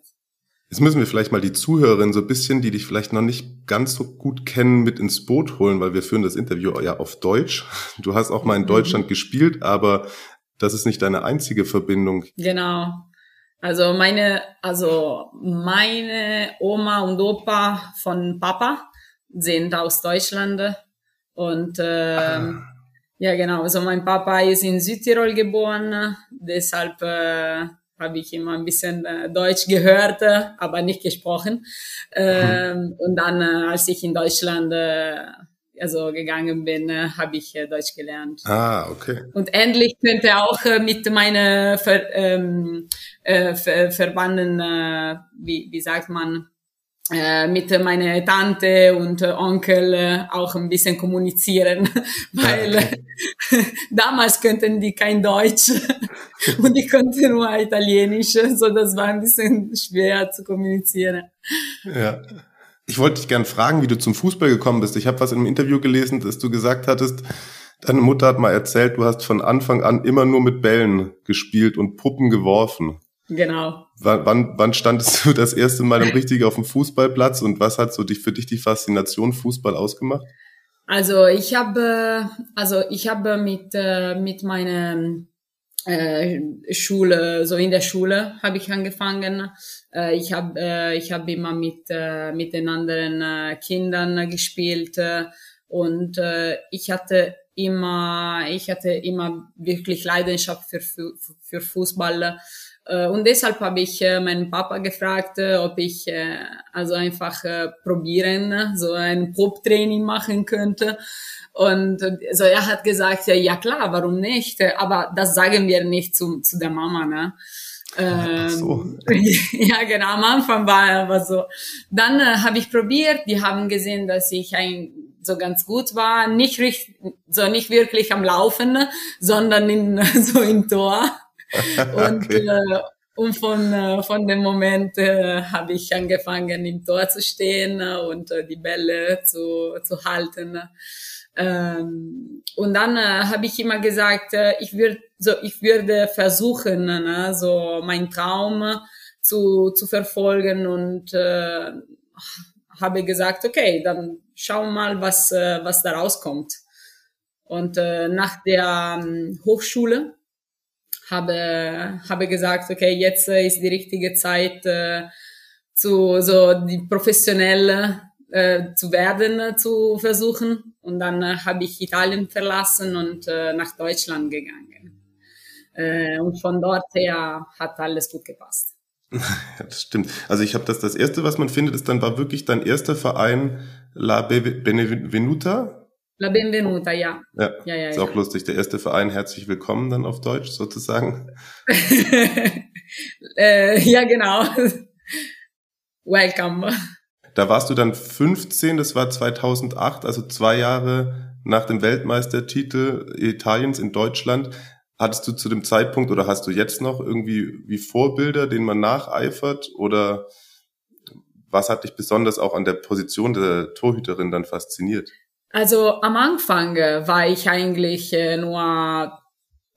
Jetzt müssen wir vielleicht mal die Zuhörerinnen so ein bisschen, die dich vielleicht noch nicht ganz so gut kennen, mit ins Boot holen, weil wir führen das Interview ja auf Deutsch. Du hast auch mal in mhm. Deutschland mhm. gespielt, aber das ist nicht deine einzige Verbindung. Genau. Also meine, also meine Oma und Opa von Papa sind aus Deutschland und äh, ah. ja genau, also mein Papa ist in Südtirol geboren, deshalb äh, habe ich immer ein bisschen äh, Deutsch gehört, aber nicht gesprochen. Ähm, und dann, äh, als ich in Deutschland äh, also gegangen bin, äh, habe ich äh, Deutsch gelernt. Ah, okay. Und endlich könnte auch äh, mit meinen Ver, ähm, äh, Ver, Verwandten, äh, wie, wie sagt man, äh, mit meiner Tante und Onkel äh, auch ein bisschen kommunizieren, <laughs> weil okay. <laughs> damals könnten die kein Deutsch <laughs> und ich konnte nur Italienisch, so das war ein bisschen schwer zu kommunizieren. Ja. Ich wollte dich gern fragen, wie du zum Fußball gekommen bist. Ich habe was in einem Interview gelesen, dass du gesagt hattest, deine Mutter hat mal erzählt, du hast von Anfang an immer nur mit Bällen gespielt und Puppen geworfen. Genau. Wann, wann, wann standest du das erste Mal im richtig auf dem Fußballplatz und was hat so dich, für dich die Faszination Fußball ausgemacht? Also ich habe, also ich habe mit äh, mit meinem äh, Schule, so in der Schule habe ich angefangen. Äh, ich habe äh, ich habe immer mit äh, mit den anderen äh, Kindern gespielt äh, und äh, ich hatte immer ich hatte immer wirklich Leidenschaft für für Fußball äh, und deshalb habe ich äh, meinen Papa gefragt, äh, ob ich äh, also einfach äh, probieren, so ein Probtraining machen könnte. Und also er hat gesagt, ja klar, warum nicht? Aber das sagen wir nicht zu, zu der Mama, ne? Ähm, so. <laughs> ja, genau, am Anfang war er aber so. Dann äh, habe ich probiert, die haben gesehen, dass ich ein so ganz gut war, nicht richtig, so nicht wirklich am Laufen, sondern in, <laughs> so im Tor. <laughs> Und, okay. äh, und von, äh, von dem Moment äh, habe ich angefangen, im Tor zu stehen und äh, die Bälle zu, zu halten. Ähm, und dann äh, habe ich immer gesagt, äh, ich würde so, ich würde versuchen, ne, so mein Traum zu, zu verfolgen und äh, habe gesagt, okay, dann schauen wir mal, was, äh, was da rauskommt. Und äh, nach der ähm, Hochschule habe, habe gesagt, okay, jetzt äh, ist die richtige Zeit, äh, zu, so die professionell äh, zu werden, äh, zu versuchen. Und dann äh, habe ich Italien verlassen und äh, nach Deutschland gegangen. Äh, und von dort her hat alles gut gepasst. <laughs> Das stimmt. Also ich habe das, das erste, was man findet, ist dann war wirklich dein erster Verein La Benvenuta. La Benvenuta, ja. Ja, ja, ja ist ja. auch lustig. Der erste Verein, herzlich willkommen dann auf Deutsch sozusagen. <laughs> äh, ja, genau. <laughs> Welcome. Da warst du dann 15, das war 2008, also zwei Jahre nach dem Weltmeistertitel Italiens in Deutschland. Hattest du zu dem Zeitpunkt oder hast du jetzt noch irgendwie wie Vorbilder, denen man nacheifert? Oder was hat dich besonders auch an der Position der Torhüterin dann fasziniert? Also am Anfang äh, war ich eigentlich äh, nur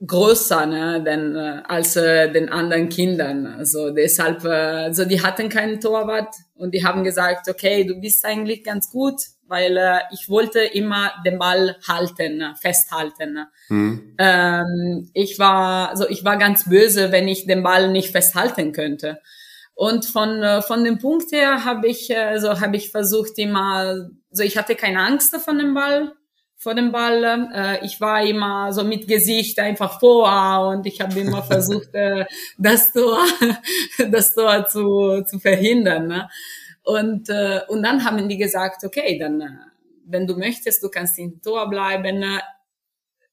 größer ne, denn, äh, als äh, den anderen Kindern. Also deshalb, äh, also die hatten keinen Torwart und die haben gesagt, okay, du bist eigentlich ganz gut, weil äh, ich wollte immer den Ball halten, festhalten. Mhm. Ähm, ich war, also ich war ganz böse, wenn ich den Ball nicht festhalten könnte. Und von von dem Punkt her habe ich, also habe ich versucht immer, so ich hatte keine Angst von dem Ball vor dem Ball. Äh, ich war immer so mit Gesicht einfach vor und ich habe immer <laughs> versucht, äh, das Tor, <laughs> das Tor zu, zu verhindern. Ne? Und, äh, und dann haben die gesagt, okay, dann, äh, wenn du möchtest, du kannst im Tor bleiben, äh,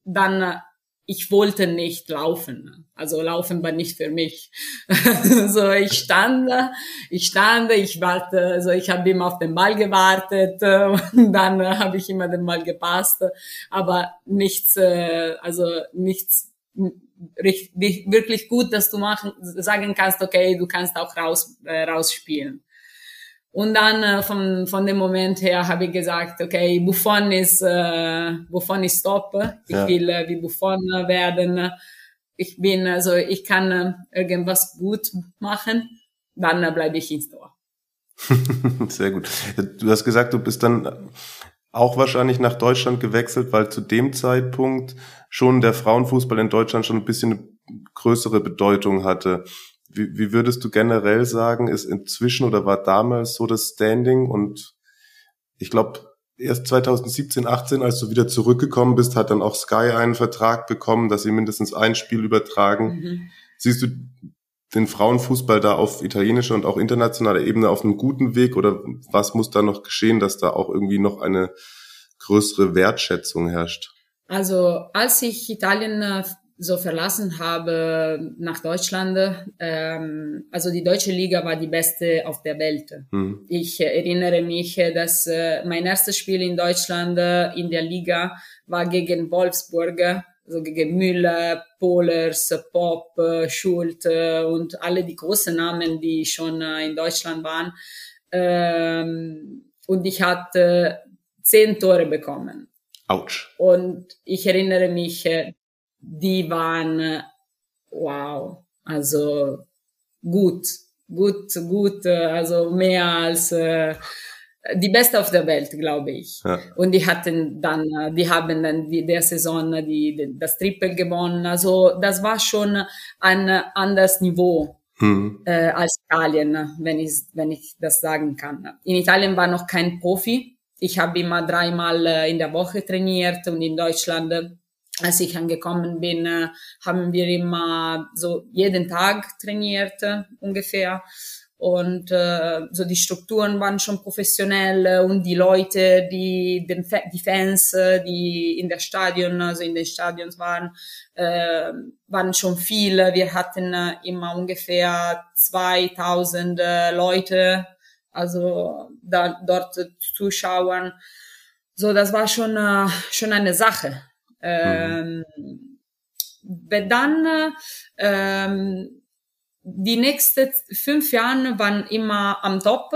dann äh, ich wollte nicht laufen. Also laufen war nicht für mich. <laughs> so ich stand, ich stand, ich warte, also ich habe immer auf den Ball gewartet <laughs> und dann habe ich immer den Ball gepasst, aber nichts, äh, also nichts wirklich gut, dass du machen, sagen kannst, okay, du kannst auch raus, äh, rausspielen. Und dann äh, von, von dem Moment her habe ich gesagt, okay, Buffon ist, äh, Buffon ist top. Ich ja. will äh, wie Buffon werden. Ich bin, also ich kann äh, irgendwas gut machen. Dann äh, bleibe ich ins Tor. <laughs> Sehr gut. Du hast gesagt, du bist dann auch wahrscheinlich nach Deutschland gewechselt, weil zu dem Zeitpunkt schon der Frauenfußball in Deutschland schon ein bisschen eine größere Bedeutung hatte. Wie, wie würdest du generell sagen, ist inzwischen oder war damals so das Standing? Und ich glaube, erst 2017, 18, als du wieder zurückgekommen bist, hat dann auch Sky einen Vertrag bekommen, dass sie mindestens ein Spiel übertragen. Mhm. Siehst du den Frauenfußball da auf italienischer und auch internationaler Ebene auf einem guten Weg oder was muss da noch geschehen, dass da auch irgendwie noch eine größere Wertschätzung herrscht? Also als ich Italien äh, so verlassen habe nach Deutschland, ähm, also die deutsche Liga war die beste auf der Welt. Mhm. Ich erinnere mich, dass äh, mein erstes Spiel in Deutschland äh, in der Liga war gegen Wolfsburg, also gegen Müller, Pohlers, Pop, Schult und alle die großen Namen, die schon äh, in Deutschland waren. Ähm, und ich hatte zehn Tore bekommen. Autsch. Und ich erinnere mich, äh, die waren wow, also gut, gut, gut, also mehr als äh, die beste auf der Welt, glaube ich. Ja. Und die hatten dann, die haben dann die, der Saison die, die, das Triple gewonnen. Also das war schon ein anderes Niveau. Hm. Äh, als Italien, wenn ich, wenn ich das sagen kann. In Italien war noch kein Profi. Ich habe immer dreimal äh, in der Woche trainiert und in Deutschland als ich angekommen bin, äh, haben wir immer so jeden Tag trainiert äh, ungefähr. Und äh, so die Strukturen waren schon professionell äh, und die Leute, die den die Fans, die in der Stadion, also in den Stadions waren, äh, waren schon viele. Wir hatten immer ungefähr 2000 äh, Leute, also da, dort Zuschauern. so das war schon äh, schon eine Sache. Ähm, mhm. Dann ähm, die nächsten fünf Jahre waren immer am Top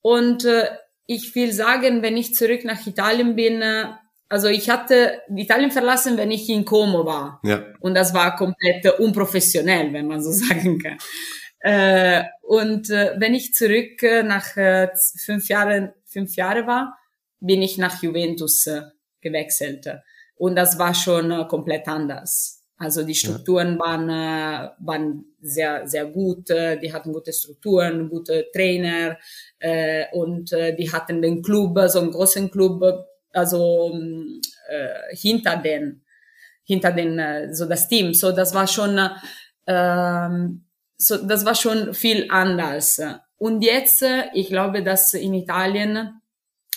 und äh, ich will sagen, wenn ich zurück nach Italien bin, äh, also ich hatte Italien verlassen, wenn ich in Como war. Ja. Und das war komplett unprofessionell, wenn man so <laughs> sagen kann. Äh, und äh, wenn ich zurück äh, nach äh, fünf Jahren, fünf Jahre war, bin ich nach Juventus äh, gewechselt. Und das war schon äh, komplett anders. Also die Strukturen waren, äh, waren sehr, sehr gut. Äh, die hatten gute Strukturen, gute Trainer äh, und äh, die hatten den Club, so einen großen Club, also äh, hinter den, hinter den, so das Team. So, das war schon, äh, so, das war schon viel anders. Und jetzt, ich glaube, dass in Italien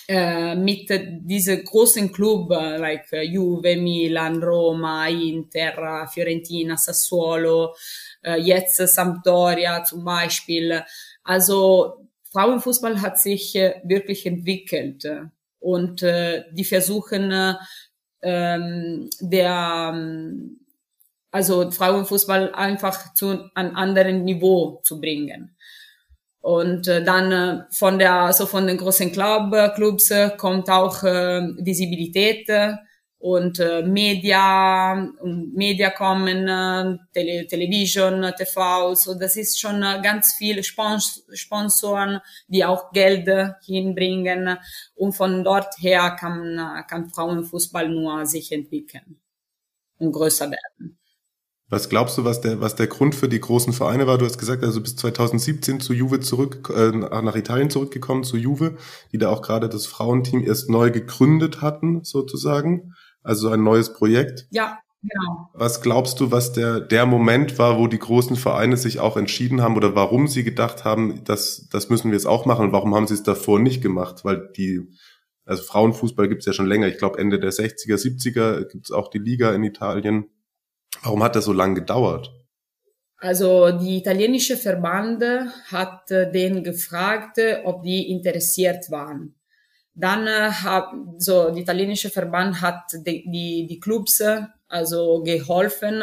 äh, mit diese großen Club, like Juve, Milan, Roma, Inter, Fiorentina, Sassuolo, äh, jetzt Sampdoria zum Beispiel. Also Frauenfußball hat sich äh, wirklich entwickelt und äh, die versuchen ähm, der ähm, also Frauenfußball einfach zu einem anderen Niveau zu bringen. Und äh, dann äh, von der also von den großen Club, Clubs äh, kommt auch äh, Visibilität äh, und äh, Media Media kommen, äh, Tele Television, TV, so das ist schon äh, ganz viel Spons Sponsoren, die auch Geld hinbringen und von dort her kann, kann Frauenfußball nur sich entwickeln und größer werden. Was glaubst du, was der, was der Grund für die großen Vereine war? Du hast gesagt, also bis 2017 zu Juve zurück, äh, nach Italien zurückgekommen, zu Juve, die da auch gerade das Frauenteam erst neu gegründet hatten, sozusagen. Also ein neues Projekt. Ja, genau. Was glaubst du, was der, der Moment war, wo die großen Vereine sich auch entschieden haben oder warum sie gedacht haben, das, das müssen wir jetzt auch machen und warum haben sie es davor nicht gemacht? Weil die, also Frauenfußball gibt es ja schon länger. Ich glaube, Ende der 60er, 70er gibt es auch die Liga in Italien. Warum hat das so lange gedauert? Also die italienische Verband hat äh, den gefragt, ob die interessiert waren. Dann äh, hat so die italienische Verband hat die, die, die Clubs also geholfen,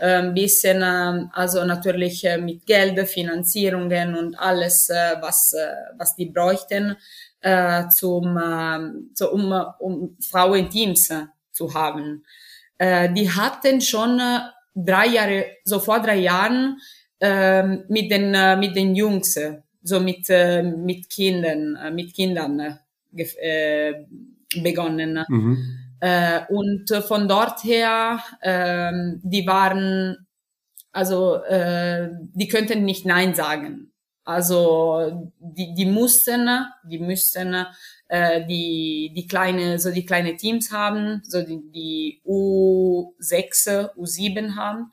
äh, ein bisschen, äh, also natürlich äh, mit Geld, Finanzierungen und alles, äh, was, äh, was die bräuchten, äh, zum, äh, so, um, um Frauenteams zu haben. Äh, die hatten schon äh, drei Jahre, so vor drei Jahren, äh, mit den, äh, mit den Jungs, so mit, mit Kindern, mit Kindern begonnen. Mhm. Und von dort her, äh, die waren, also die könnten nicht Nein sagen. Also die, die mussten, die müssten äh, die die kleine so die kleine Teams haben, so die, die U6, U7 haben,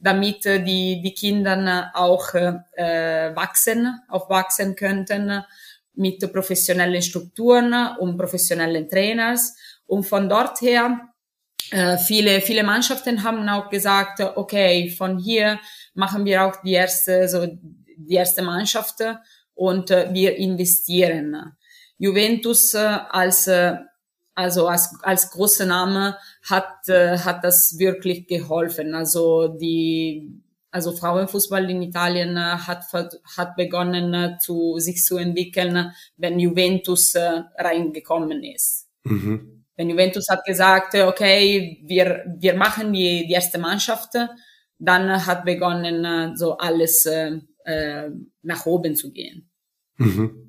damit äh, die die Kinder auch äh, wachsen, aufwachsen könnten mit professionellen Strukturen und professionellen Trainers. Und von dort her, äh, viele, viele Mannschaften haben auch gesagt, okay, von hier machen wir auch die erste, so die erste Mannschaft und äh, wir investieren. Juventus äh, als äh, also als, als großer Name hat, äh, hat das wirklich geholfen. Also die also Frauenfußball in Italien äh, hat, hat begonnen äh, zu sich zu entwickeln, wenn Juventus äh, reingekommen ist. Mhm. Wenn Juventus hat gesagt, okay, wir, wir machen die, die erste Mannschaft, dann hat begonnen, so alles äh, nach oben zu gehen. Mhm.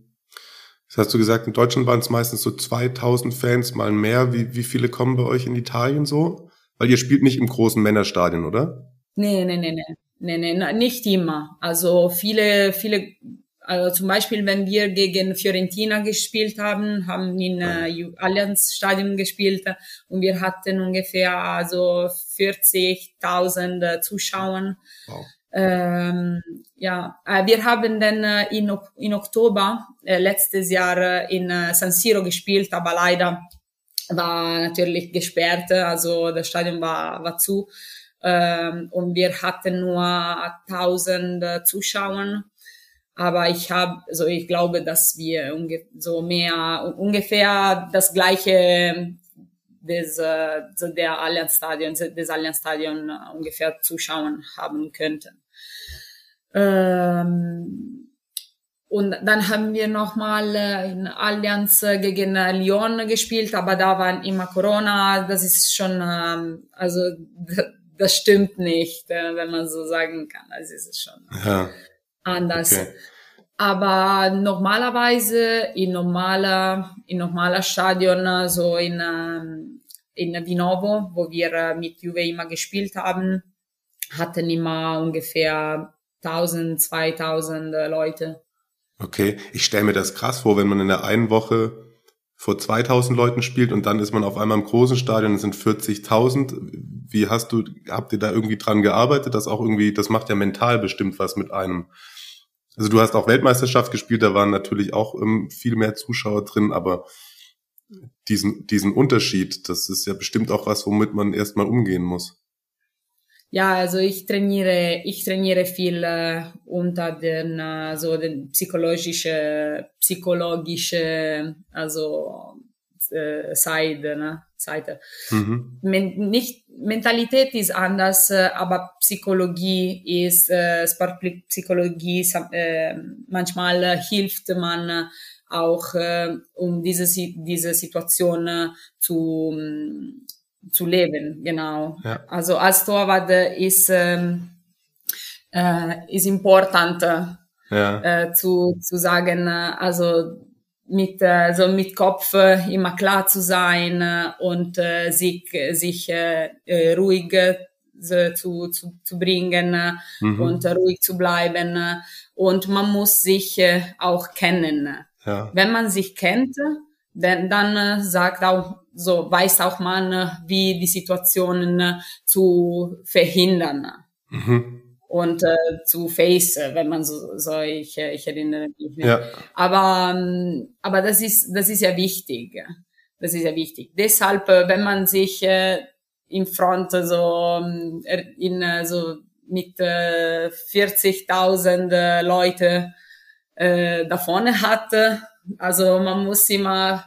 Das hast du gesagt, in Deutschland waren es meistens so 2000 Fans, mal mehr. Wie, wie viele kommen bei euch in Italien so? Weil ihr spielt nicht im großen Männerstadion, oder? Nee, nee, nee, nee. Nee, nee, nicht immer. Also viele, viele, also zum Beispiel, wenn wir gegen Fiorentina gespielt haben, haben in äh, Allianz Stadion gespielt und wir hatten ungefähr also 40.000 äh, Zuschauer. Wow. Ähm, ja, äh, wir haben dann äh, in, in Oktober äh, letztes Jahr äh, in San Siro gespielt, aber leider war natürlich gesperrt, also das Stadion war, war zu. Ähm, und wir hatten nur 1000 Zuschauer. aber ich habe, also ich glaube, dass wir so mehr ungefähr das gleiche des, der Allianz Stadion, des Allianz Stadion äh, ungefähr zuschauen haben könnten. Ähm, und dann haben wir nochmal äh, in Allianz gegen Lyon gespielt, aber da war immer Corona. Das ist schon, ähm, also <laughs> das stimmt nicht, wenn man so sagen kann. Also es ist schon ja. anders. Okay. Aber normalerweise in normaler, in normaler Stadion, so in, ähm, in Vinovo, wo wir äh, mit Juve immer gespielt haben, hatten immer ungefähr 1000, 2000 Leute. Okay, ich stelle mir das krass vor, wenn man in der einen Woche vor 2000 Leuten spielt und dann ist man auf einmal im großen Stadion und sind 40.000. Wie hast du, habt ihr da irgendwie dran gearbeitet? Das auch irgendwie, das macht ja mental bestimmt was mit einem. Also du hast auch Weltmeisterschaft gespielt, da waren natürlich auch ähm, viel mehr Zuschauer drin, aber diesen, diesen Unterschied, das ist ja bestimmt auch was, womit man erstmal umgehen muss. Ja, also ich trainiere, ich trainiere viel äh, unter den, äh, so den psychologische, psychologische, also äh, Seite, ne? Seite. Mhm. Men nicht, Mentalität ist anders, äh, aber Psychologie ist, äh, Sportpsychologie, äh, manchmal äh, hilft man auch, äh, um diese, diese Situation äh, zu, zu leben, genau. Ja. Also als Torwart ist, ähm, äh, ist important, ja. äh, zu, zu sagen, also mit, äh, so mit Kopf äh, immer klar zu sein äh, und äh, sich, sich äh, äh ruhig äh, zu, zu, zu bringen äh, mhm. und äh, ruhig zu bleiben. Äh, und man muss sich äh, auch kennen. Ja. Wenn man sich kennt, dann, dann äh, sagt auch, so weiß auch man, äh, wie die Situationen äh, zu verhindern. Mhm und äh, zu Face, wenn man so, so ich, ich erinnere mich. Ne? Ja. Aber, ähm, aber das ist, das ist ja wichtig. Das ist ja wichtig. Deshalb, äh, wenn man sich äh, in Front so ähm, in so mit äh, 40.000 äh, Leute äh, da vorne hat, also man muss immer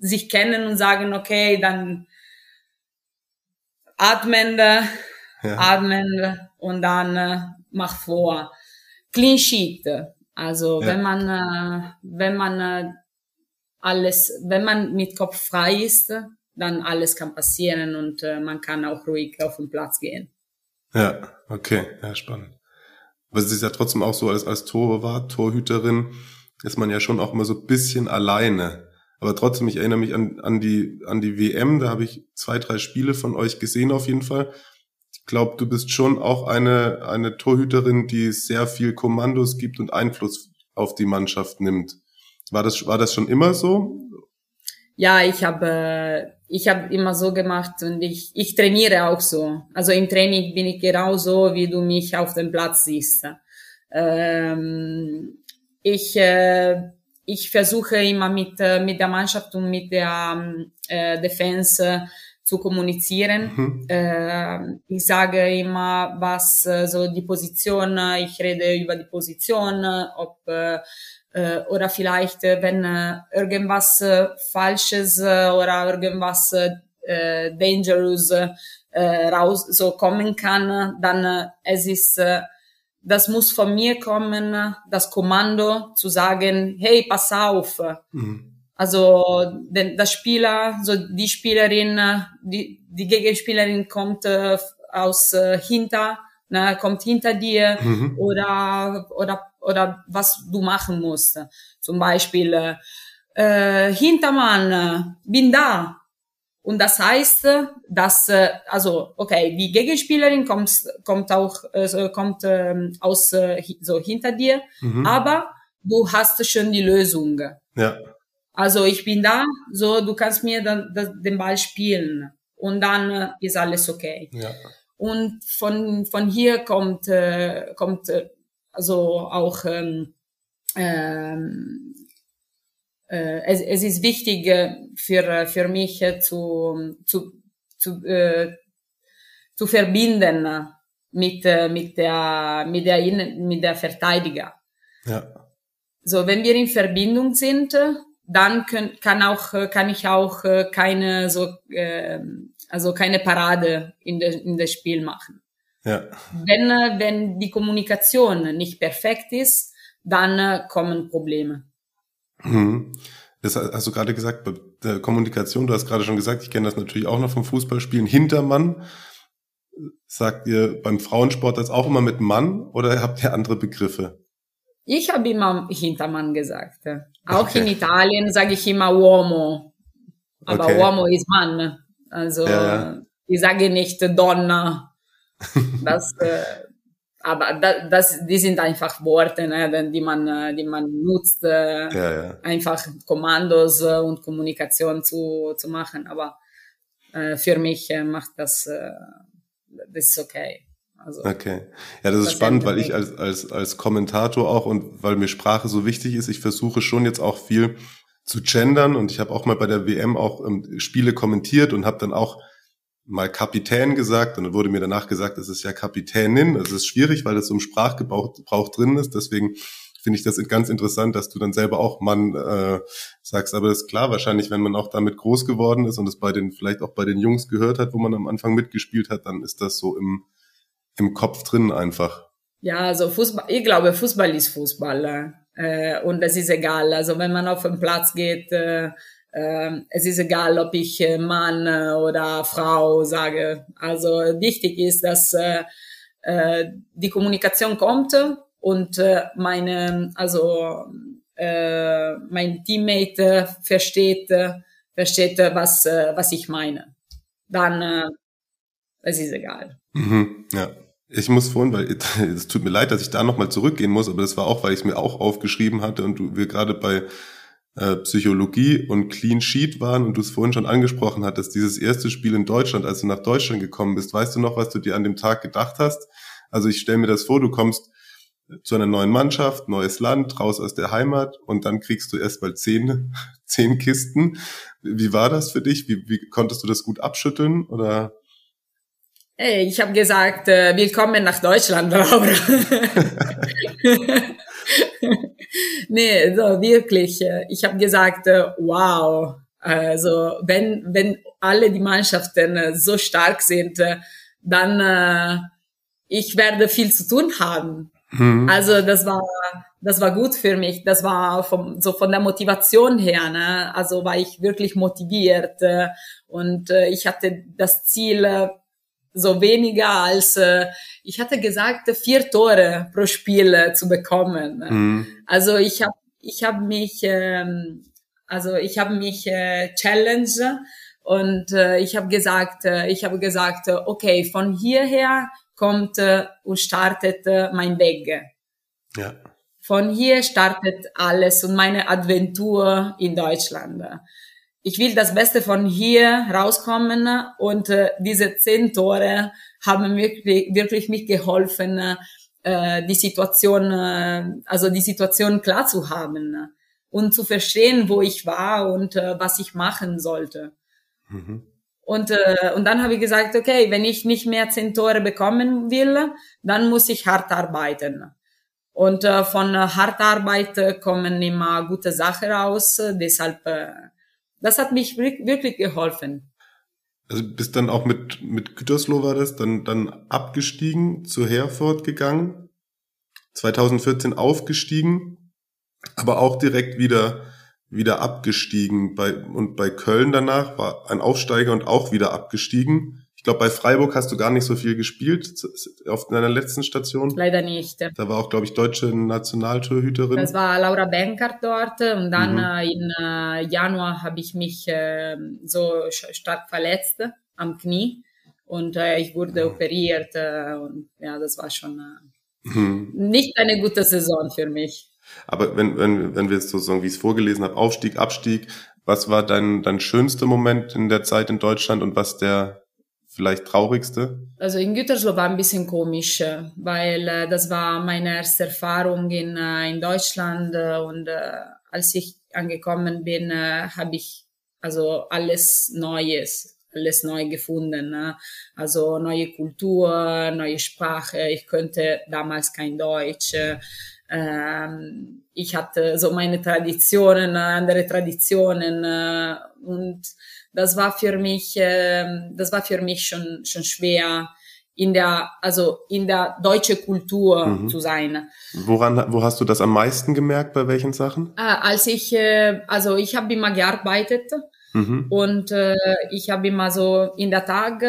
sich kennen und sagen, okay, dann atmen, ja. atmen, und dann äh, mach vor. Clean Sheet. Also ja. wenn man, äh, wenn man äh, alles, wenn man mit Kopf frei ist, dann alles kann passieren und äh, man kann auch ruhig auf den Platz gehen. Ja, okay, ja, spannend. Aber es ist ja trotzdem auch so, als, als Torwart, Torhüterin, ist man ja schon auch immer so ein bisschen alleine. Aber trotzdem, ich erinnere mich an, an, die, an die WM, da habe ich zwei, drei Spiele von euch gesehen auf jeden Fall glaube, du bist schon auch eine, eine Torhüterin, die sehr viel Kommandos gibt und Einfluss auf die Mannschaft nimmt. War das, war das schon immer so? Ja, ich habe ich habe immer so gemacht und ich, ich trainiere auch so. Also im Training bin ich genauso, wie du mich auf dem Platz siehst. Ähm, ich, äh, ich versuche immer mit, äh, mit der Mannschaft und mit der äh, Defense zu kommunizieren. Mhm. Äh, ich sage immer, was äh, so die Position, äh, ich rede über die Position, äh, ob äh, äh oder vielleicht, wenn äh, irgendwas äh, Falsches äh, oder irgendwas äh, Dangerous äh, raus so kommen kann, dann äh, es ist äh, das muss von mir kommen, das Kommando zu sagen, hey, pass auf. Mhm also den, der Spieler, so die Spielerin, die, die Gegenspielerin kommt äh, aus äh, hinter, ne, kommt hinter dir mhm. oder oder oder was du machen musst. Zum Beispiel äh, Hintermann, bin da. Und das heißt, dass äh, also okay, die Gegenspielerin kommt kommt auch äh, kommt äh, aus äh, so hinter dir, mhm. aber du hast schon die Lösung. Ja. Also ich bin da, so du kannst mir dann, den Ball spielen und dann äh, ist alles okay. Ja. Und von von hier kommt äh, kommt äh, also auch ähm, ähm, äh, es, es ist wichtig äh, für für mich äh, zu zu zu, äh, zu verbinden mit mit der mit der mit der Verteidiger Ja. So, wenn wir in Verbindung sind, dann können, kann auch, kann ich auch keine so, äh, also keine Parade in, de, in das Spiel machen. Ja. Wenn, wenn die Kommunikation nicht perfekt ist, dann kommen Probleme. Mhm. Das hast du gerade gesagt, bei der Kommunikation, du hast gerade schon gesagt, ich kenne das natürlich auch noch vom Fußballspielen. Hintermann, sagt ihr beim Frauensport das auch immer mit Mann oder habt ihr andere Begriffe? Ich habe immer Hintermann gesagt. Auch okay. in Italien sage ich immer Uomo. Aber okay. Uomo ist Mann. Also ja, ja. ich sage nicht Donna. <laughs> Das, äh, aber das, das, die sind einfach Worte, ne, die man, die man nutzt, äh, ja, einfach Kommandos äh, und Kommunikation zu, zu machen. Aber äh, für mich äh, macht das, äh, das ist okay. Also, okay. Ja, das ist spannend, weil ich als, als, als Kommentator auch und weil mir Sprache so wichtig ist, ich versuche schon jetzt auch viel zu gendern und ich habe auch mal bei der WM auch ähm, Spiele kommentiert und habe dann auch mal Kapitän gesagt und dann wurde mir danach gesagt, es ist ja Kapitänin. Das ist schwierig, weil das so im Sprachgebrauch drin ist. Deswegen finde ich das ganz interessant, dass du dann selber auch Mann äh, sagst. Aber das ist klar, wahrscheinlich, wenn man auch damit groß geworden ist und es bei den, vielleicht auch bei den Jungs gehört hat, wo man am Anfang mitgespielt hat, dann ist das so im, im Kopf drin einfach. Ja, also Fußball, ich glaube, Fußball ist Fußball. Äh, und das ist egal. Also wenn man auf den Platz geht, äh, es ist egal, ob ich äh, Mann äh, oder Frau sage. Also wichtig ist, dass äh, die Kommunikation kommt und meine, also mein Teammate versteht, versteht, was, was ich meine. Dann, es ist egal. Mhm, ja. Ich muss vorhin, weil <laughs> es tut mir leid, dass ich da nochmal zurückgehen muss, aber das war auch, weil ich es mir auch aufgeschrieben hatte und du, wir gerade bei äh, Psychologie und Clean Sheet waren und du es vorhin schon angesprochen hattest, dieses erste Spiel in Deutschland, als du nach Deutschland gekommen bist, weißt du noch, was du dir an dem Tag gedacht hast? Also ich stelle mir das vor, du kommst zu einer neuen Mannschaft, neues Land, raus aus der Heimat und dann kriegst du erst mal zehn, <laughs> zehn Kisten. Wie war das für dich? Wie, wie konntest du das gut abschütteln oder? Hey, ich habe gesagt, äh, willkommen nach Deutschland, Laura. <laughs> <laughs> <laughs> nee, so wirklich. Äh, ich habe gesagt, äh, wow. Also wenn wenn alle die Mannschaften äh, so stark sind, dann ich werde viel zu tun haben. Mhm. Also das war das war gut für mich. Das war vom, so von der Motivation her. Ne? Also war ich wirklich motiviert und ich hatte das Ziel so weniger als äh, ich hatte gesagt vier Tore pro Spiel äh, zu bekommen. Mhm. Also ich habe ich habe mich ähm, also ich habe mich äh, challenge und äh, ich habe gesagt äh, ich habe gesagt äh, okay von hierher kommt äh, und startet äh, mein Weg. Ja. Von hier startet alles und meine Adventur in Deutschland ich will das Beste von hier rauskommen und äh, diese zehn Tore haben wirklich, wirklich mich geholfen, äh, die Situation, äh, also die Situation klar zu haben und zu verstehen, wo ich war und äh, was ich machen sollte. Mhm. Und, äh, und dann habe ich gesagt, okay, wenn ich nicht mehr zehn Tore bekommen will, dann muss ich hart arbeiten. Und äh, von hart Arbeit kommen immer gute Sachen raus. Deshalb äh, das hat mich wirklich geholfen. Also bist dann auch mit, mit Gütersloh war das, dann, dann abgestiegen, zu Herford gegangen, 2014 aufgestiegen, aber auch direkt wieder, wieder abgestiegen. Bei, und bei Köln danach war ein Aufsteiger und auch wieder abgestiegen. Ich glaube, bei Freiburg hast du gar nicht so viel gespielt auf deiner letzten Station. Leider nicht. Da war auch, glaube ich, deutsche Nationaltorhüterin. Das war Laura Benkert dort und dann mhm. Äh, in äh, Januar habe ich mich äh, so stark verletzt am Knie und äh, ich wurde mhm. operiert äh, und ja, das war schon äh, mhm. nicht eine gute Saison für mich. Aber wenn, wenn, wenn wir jetzt so sagen, wie ich es vorgelesen habe, Aufstieg, Abstieg, was war dein, dein schönster Moment in der Zeit in Deutschland und was der vielleicht traurigste? Also in Gütersloh war ein bisschen komisch, weil äh, das war meine erste Erfahrung in, äh, in Deutschland äh, und äh, als ich angekommen bin, äh, habe ich also alles Neues, alles neu gefunden. Also neue Kultur, neue Sprache. Ich könnte damals kein Deutsch. Ähm, ich hatte so meine Traditionen, andere Traditionen äh, und das war für mich, äh, das war für mich schon schon schwer in der also in der deutsche Kultur mhm. zu sein. Woran wo hast du das am meisten gemerkt bei welchen Sachen? Äh, als ich äh, also ich habe immer gearbeitet Mhm. Und äh, ich habe immer so in der Tag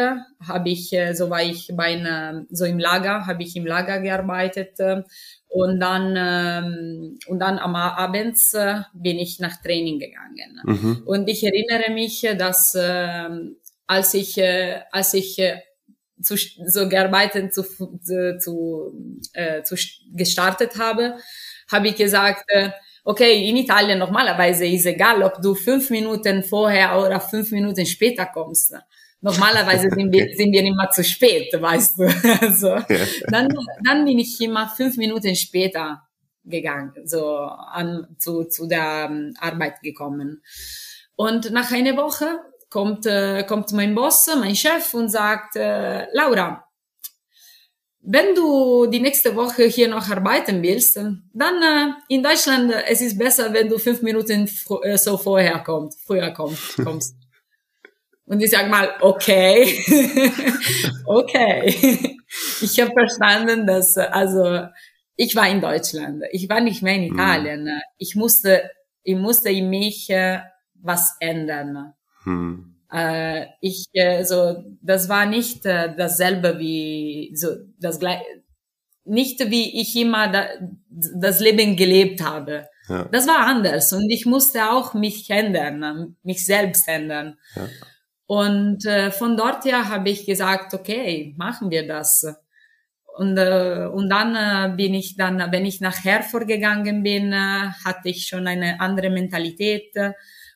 habe ich äh, so war ich bei einer, so im Lager habe ich im Lager gearbeitet äh, und dann ähm, und dann am Abends äh, bin ich nach Training gegangen. Mhm. Und ich erinnere mich, dass äh, als ich äh, als ich äh, zu, so gearbeitet zu, zu, äh, zu gestartet habe, habe ich gesagt, äh, okay, in Italien normalerweise ist egal, ob du fünf Minuten vorher oder fünf Minuten später kommst. Normalerweise <laughs> sind wir, sind wir immer zu spät, weißt du. <laughs> Also, dann, dann bin ich immer fünf Minuten später gegangen, so an, zu, zu der ähm, Arbeit gekommen. Und nach einer Woche kommt, äh, kommt mein Boss, mein Chef und sagt, äh, Laura, wenn du die nächste Woche hier noch arbeiten willst, dann äh, in Deutschland äh, es ist besser, wenn du fünf Minuten äh, so vorher kommst, früher kommst. kommst. Und ich sag mal, okay, <laughs> okay. Ich habe verstanden, dass also ich war in Deutschland, ich war nicht mehr in mhm. Italien. Ich musste, ich musste in mich äh, was ändern. Hm äh, ich äh, so das war nicht dasselbe wie so das gleiche nicht wie ich immer da, das Leben gelebt habe. Ja. Das war anders und ich musste auch mich ändern, mich selbst ändern. Ja. Und äh, von dort her habe ich gesagt, okay, machen wir das. Und, äh, und dann äh, bin ich dann, wenn ich nachher vorgegangen bin, äh, hatte ich schon eine andere Mentalität.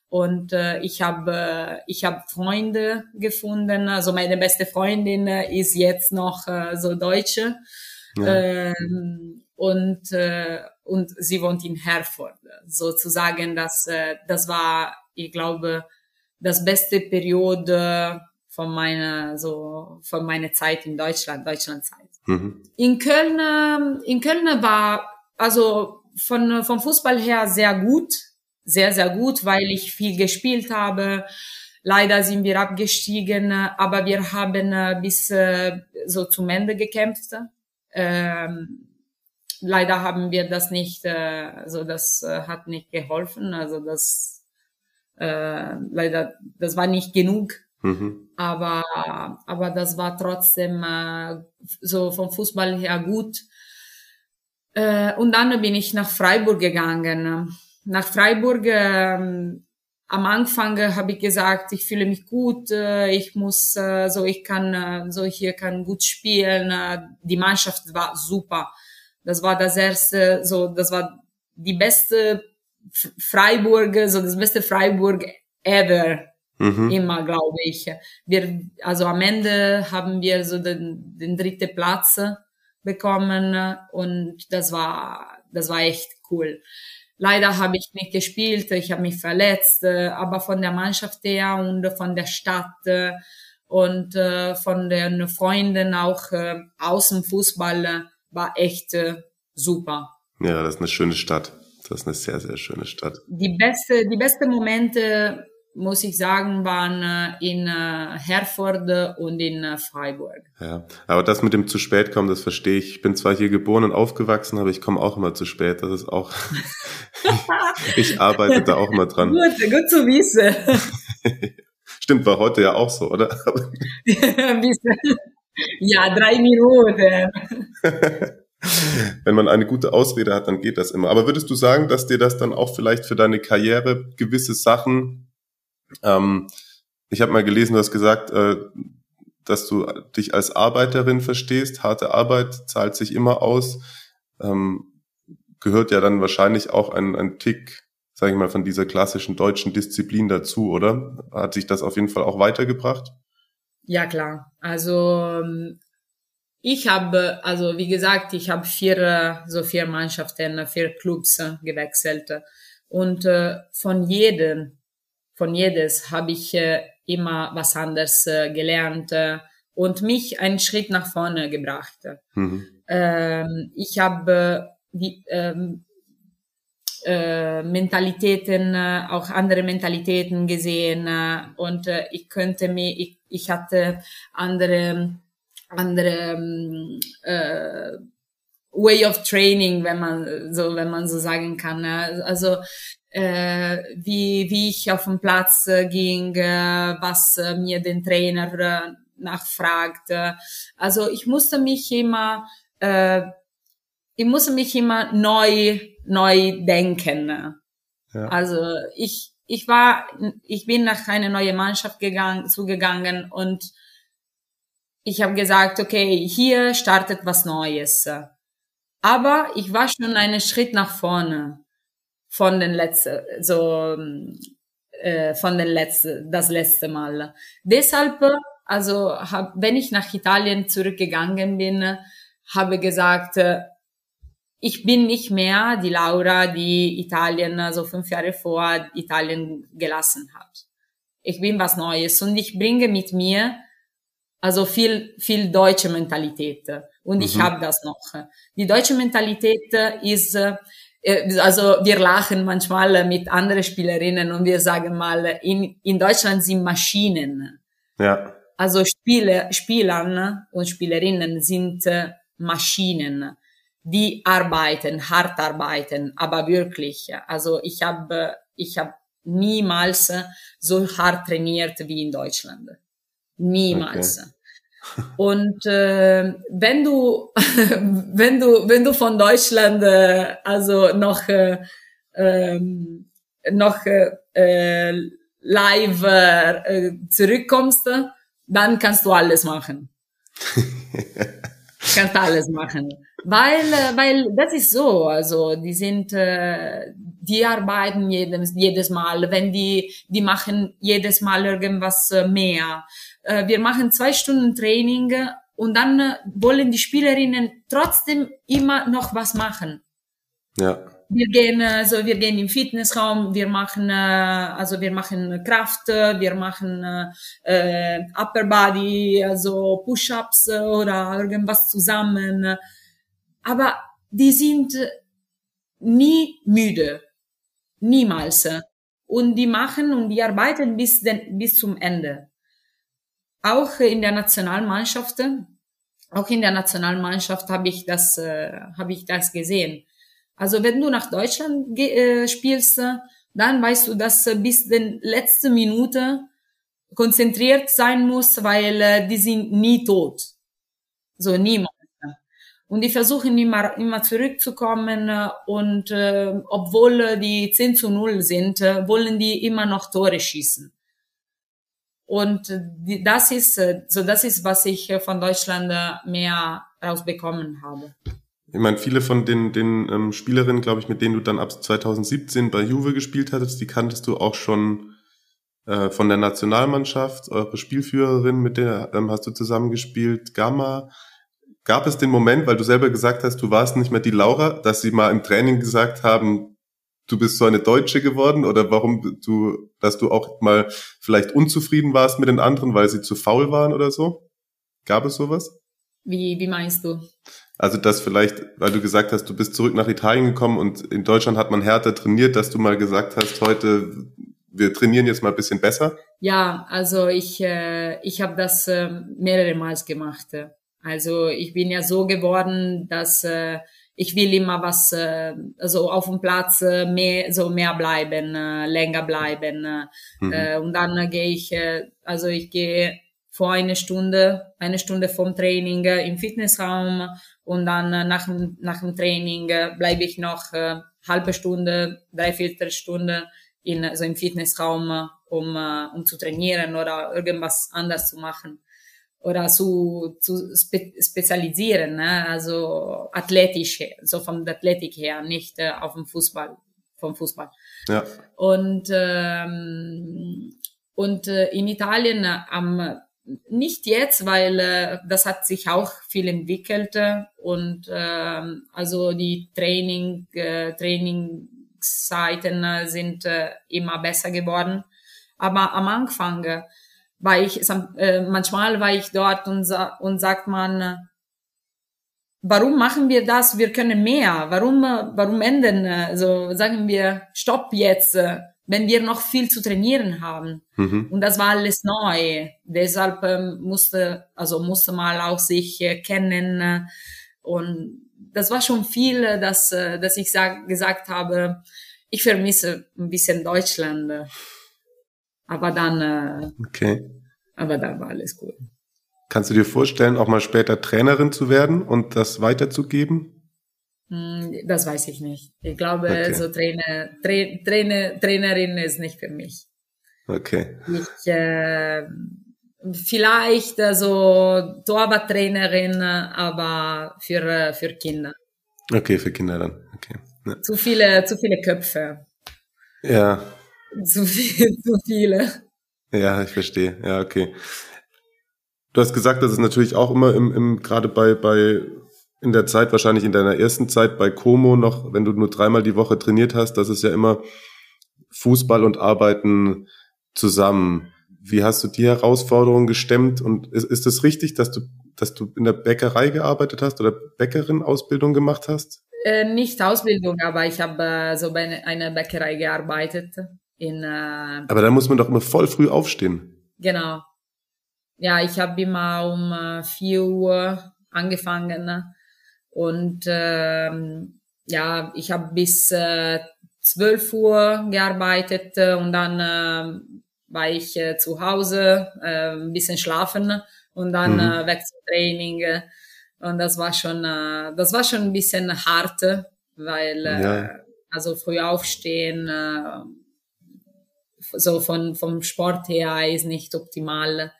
Und äh, ich habe ich hab Freunde gefunden. Also meine beste Freundin ist jetzt noch äh, so Deutsche. Ja. Ähm, und, äh, und sie wohnt in Herford. Sozusagen, das, äh, das war, ich glaube, das beste Periode von meiner, so, von meiner Zeit in Deutschland, Deutschlandzeit. Mhm. In Köln, äh, in Köln war, also von, vom Fußball her sehr gut sehr, sehr gut, weil ich viel gespielt habe. Leider sind wir abgestiegen, aber wir haben äh, bis äh, so zum Ende gekämpft. Ähm, leider haben wir das nicht, also das hat nicht geholfen. Also das äh, leider, das war nicht genug. Mhm. Aber aber das war trotzdem äh, so vom Fußball her gut. Äh, und dann bin ich nach Freiburg gegangen nach Freiburg. Ähm, am Anfang habe ich gesagt, ich fühle mich gut, äh, ich muss, äh, so ich kann, äh, so hier kann gut spielen. Äh, die Mannschaft war super. Das war das erste, so das war die beste Freiburg, so das beste Freiburg ever. Mhm. Immer, glaube ich. Wir, also am Ende haben wir so den, den dritten Platz bekommen und das war, das war echt cool. Leider habe ich nicht gespielt, ich habe mich verletzt, aber von der Mannschaft her und von der Stadt und von den Freunden auch aus dem Fußball war echt super. Ja, das ist eine schöne Stadt. Das ist eine sehr, sehr schöne Stadt. Die beste, die beste Momente muss ich sagen, waren äh, in äh, Herford und in äh, Freiburg. Ja, aber das mit dem zu spät kommen, das verstehe ich. Ich bin zwar hier geboren und aufgewachsen, aber ich komme auch immer zu spät. Das ist auch, <laughs> ich arbeite da auch immer dran. Gut, gut zu wissen. <laughs> Stimmt, war heute ja auch so, oder? <laughs> ja, drei Minuten. <laughs> Wenn man eine gute Ausrede hat, dann geht das immer. Aber würdest du sagen, dass dir das dann auch vielleicht für deine Karriere gewisse Sachen ähm, ich habe mal gelesen, du hast gesagt, äh, dass du dich als Arbeiterin verstehst. Harte Arbeit zahlt sich immer aus. Ähm, gehört ja dann wahrscheinlich auch ein, ein Tick, sage ich mal, von dieser klassischen deutschen Disziplin dazu, oder? Hat sich das auf jeden Fall auch weitergebracht? Ja, klar. Also ähm, ich habe, also wie gesagt, ich habe vier, so vier Mannschaften, vier Clubs gewechselt. Und äh, von jedem von jedes habe ich äh, immer was anderes äh, gelernt äh, und mich einen Schritt nach vorne gebracht. Mhm. Ähm, ich habe wie, ähm, äh, Mentalitäten, äh, auch andere Mentalitäten gesehen äh, und äh, ich könnte mir, ich, ich hatte andere, andere ähm, äh, Way of Training, wenn man so, wenn man so sagen kann. Also äh, wie, wie ich auf den Platz äh, ging, äh, was äh, mir den Trainer äh, nachfragte. Also ich musste mich immer, äh, ich musste mich immer neu, neu denken. Ja. Also ich, ich war, ich bin nach eine neue Mannschaft gegangen, zugegangen und ich habe gesagt, okay, hier startet was Neues. Aber ich war schon einen Schritt nach vorne von den letzten, so äh, von den letzten, das letzte Mal. Deshalb, also hab, wenn ich nach Italien zurückgegangen bin, habe gesagt, ich bin nicht mehr die Laura, die Italien so also fünf Jahre vor Italien gelassen hat. Ich bin was Neues und ich bringe mit mir also viel viel deutsche Mentalität und mhm. ich habe das noch. Die deutsche Mentalität ist äh, also wir lachen manchmal mit anderen Spielerinnen und wir sagen mal, in, in Deutschland sind Maschinen. Ja. Also Spiele, Spielern und Spielerinnen sind äh, Maschinen die arbeiten, hart arbeiten, aber wirklich. Also ich habe ich hab niemals so hart trainiert wie in Deutschland. Niemals. Okay. Und äh, wenn du <laughs> wenn du wenn du von Deutschland äh, also noch äh, ähm, noch äh, live äh, zurückkommst, dann kannst du alles machen. <laughs> kannst alles machen. Weil, äh, weil das ist so, also die sind, äh, die arbeiten jedes, jedes Mal, wenn die, die machen jedes Mal irgendwas äh, mehr. Wir machen zwei Stunden Training und dann wollen die Spielerinnen trotzdem immer noch was machen. Ja. Wir gehen, also wir gehen im Fitnessraum, wir machen, also wir machen Kraft, wir machen äh, Upper Body, also Push-ups oder irgendwas zusammen aber die sind nie müde. Niemals. Und die machen und die arbeiten bis, den, bis zum Ende. Auch in der Nationalmannschaft, auch in der Nationalmannschaft habe ich das, äh, habe ich das gesehen. Also wenn du nach Deutschland äh, spielst, dann weißt du, dass bis den letzte Minute konzentriert sein muss, weil äh, die sind nie tot. So niemand. Und die versuchen immer, immer zurückzukommen äh, und äh, obwohl die 10 zu 0 sind, äh, wollen die immer noch Tore schießen. Und äh, das ist, äh, so das ist, was ich von Deutschland mehr rausbekommen habe. Ich meine, viele von den, den ähm, Spielerinnen, glaube ich, mit denen du dann ab 2017 bei Juve gespielt hattest, die kanntest du auch schon äh, von der Nationalmannschaft. Eure Spielführerin, mit der ähm, hast du zusammengespielt, Gamma. Gab es den Moment, weil du selber gesagt hast, du warst nicht mehr die Laura, dass sie mal im Training gesagt haben, du bist so eine Deutsche geworden oder warum du, dass du auch mal vielleicht unzufrieden warst mit den anderen, weil sie zu faul waren oder so? Gab es sowas? Wie, wie meinst du? Also, dass vielleicht, weil du gesagt hast, du bist zurück nach Italien gekommen und in Deutschland hat man härter trainiert, dass du mal gesagt hast, heute, wir trainieren jetzt mal ein bisschen besser? Ja, also ich, äh, ich habe das äh, mehrere Mal gemacht. Also ich bin ja so geworden, dass äh, ich will immer was, äh, also auf dem Platz äh, mehr, so mehr bleiben, äh, länger bleiben. Äh, mhm. äh, und dann äh, gehe ich, äh, also ich gehe vor eine Stunde, eine Stunde vom Training äh, im Fitnessraum und dann äh, nach, nach dem Training äh, bleibe ich noch äh, halbe Stunde, dreiviertel Stunde in, also im Fitnessraum, äh, um, äh, um zu trainieren oder irgendwas anders zu machen oder zu, zu spe spezialisieren, ne? also athletisch, so vom Athletik her, nicht äh, auf dem Fußball, vom Fußball. Ja. Und ähm, und äh, in Italien äh, am nicht jetzt, weil äh, das hat sich auch viel entwickelt äh, und äh, also die Training äh, Trainingszeiten äh, sind äh, immer besser geworden. Aber am Anfang war ich, äh, manchmal war ich dort und, und sagt man, warum machen wir das? Wir können mehr. Warum, warum ändern? Also sagen wir, stopp jetzt, wenn wir noch viel zu trainieren haben. Mhm. Und das war alles neu. Deshalb musste, also musste mal auch sich äh, kennen. Und das war schon viel, dass, äh, dass ich sag, gesagt habe, ich vermisse ein bisschen Deutschland. Aber dann, äh, okay. aber dann war alles gut. Kannst du dir vorstellen, auch mal später Trainerin zu werden und das weiterzugeben? Hm, das weiß ich nicht. Ich glaube, okay. so Trainer, Tra Trainer, Trainerin ist nicht für mich. Okay. Ich, äh, vielleicht äh, so Torwarttrainerin, aber für, äh, für Kinder. Okay, für Kinder dann. Okay. Ja. Zu viele, zu viele Köpfe. Ja. Zu, viel, <laughs> zu viele. Ja, ich verstehe. Ja, okay. Du hast gesagt, dass es natürlich auch immer im, im gerade bei, bei in der Zeit, wahrscheinlich in deiner ersten Zeit bei Como noch, wenn du nur dreimal die Woche trainiert hast, das ist ja immer Fußball und Arbeiten zusammen. Wie hast du die Herausforderung gestemmt? Und ist, ist es richtig, dass du, dass du in der Bäckerei gearbeitet hast oder Bäckerin-Ausbildung gemacht hast? Äh, nicht Ausbildung, aber ich habe äh, so bei einer Bäckerei gearbeitet. In, äh, aber da muss man doch immer voll früh aufstehen. Genau ja, ich habe immer um äh, 4 Uhr angefangen und ähm, ja, ich habe bis äh, 12 Uhr gearbeitet äh, und dann äh, war ich äh, zu Hause, äh, ein bisschen schlafen und dann mhm. äh, weg zum Training. Und das war schon, äh, das war schon ein bisschen hart, weil äh, ja. also früh aufstehen, äh, so von vom Sport her ist nicht optimal.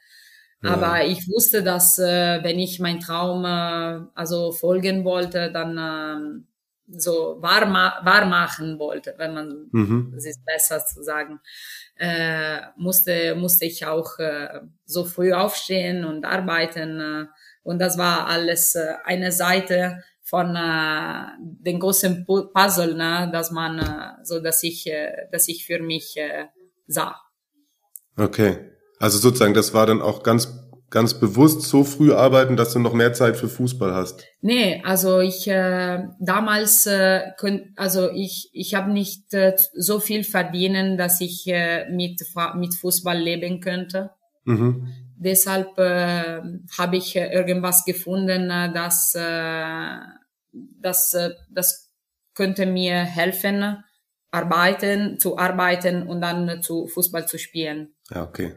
Aber ich wusste, dass äh, wenn ich mein Traum äh, also folgen wollte, dann äh, so wahr, wahr machen wollte, wenn man, mhm. das ist besser zu sagen, äh, musste, musste ich auch äh, so früh aufstehen und arbeiten. Äh, und das war alles äh, eine Seite von äh, den großen Puzzle, ne, dass man, äh, so dass ich, äh, dass ich für mich äh, sah. Okay. Also sozusagen, das war dann auch ganz ganz bewusst so früh arbeiten, dass du noch mehr Zeit für Fußball hast? Nee, also ich äh, damals äh, könnt, also ich ich habe nicht äh, so viel verdienen, dass ich äh, mit mit Fußball leben könnte. Mhm. Deshalb äh, habe ich äh, irgendwas gefunden, äh, das äh, das äh, das könnte mir helfen, arbeiten zu arbeiten und dann zu Fußball zu spielen. Ja, okay.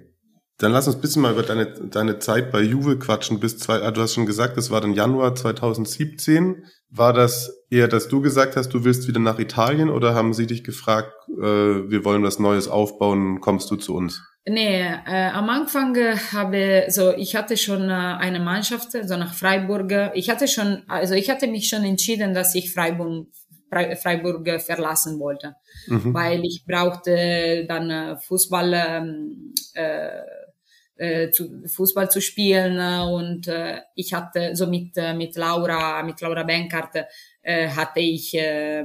Dann lass uns ein bisschen mal über deine, deine Zeit bei Juve quatschen. Bis zwei, ah, du hast schon gesagt, das war dann Januar 2017. War das eher, dass du gesagt hast, du willst wieder nach Italien oder haben sie dich gefragt, äh, wir wollen was Neues aufbauen, kommst du zu uns? Nee, äh, am Anfang äh, habe so ich hatte schon äh, eine Mannschaft, so nach Freiburg. Ich hatte schon, also ich hatte mich schon entschieden, dass ich Freiburg Freiburg verlassen wollte, mhm. weil ich brauchte dann äh, Fußball ähm, äh, äh, zu, Fußball zu spielen und äh, ich hatte so mit äh, mit Laura mit Laura Benkart äh, hatte ich äh,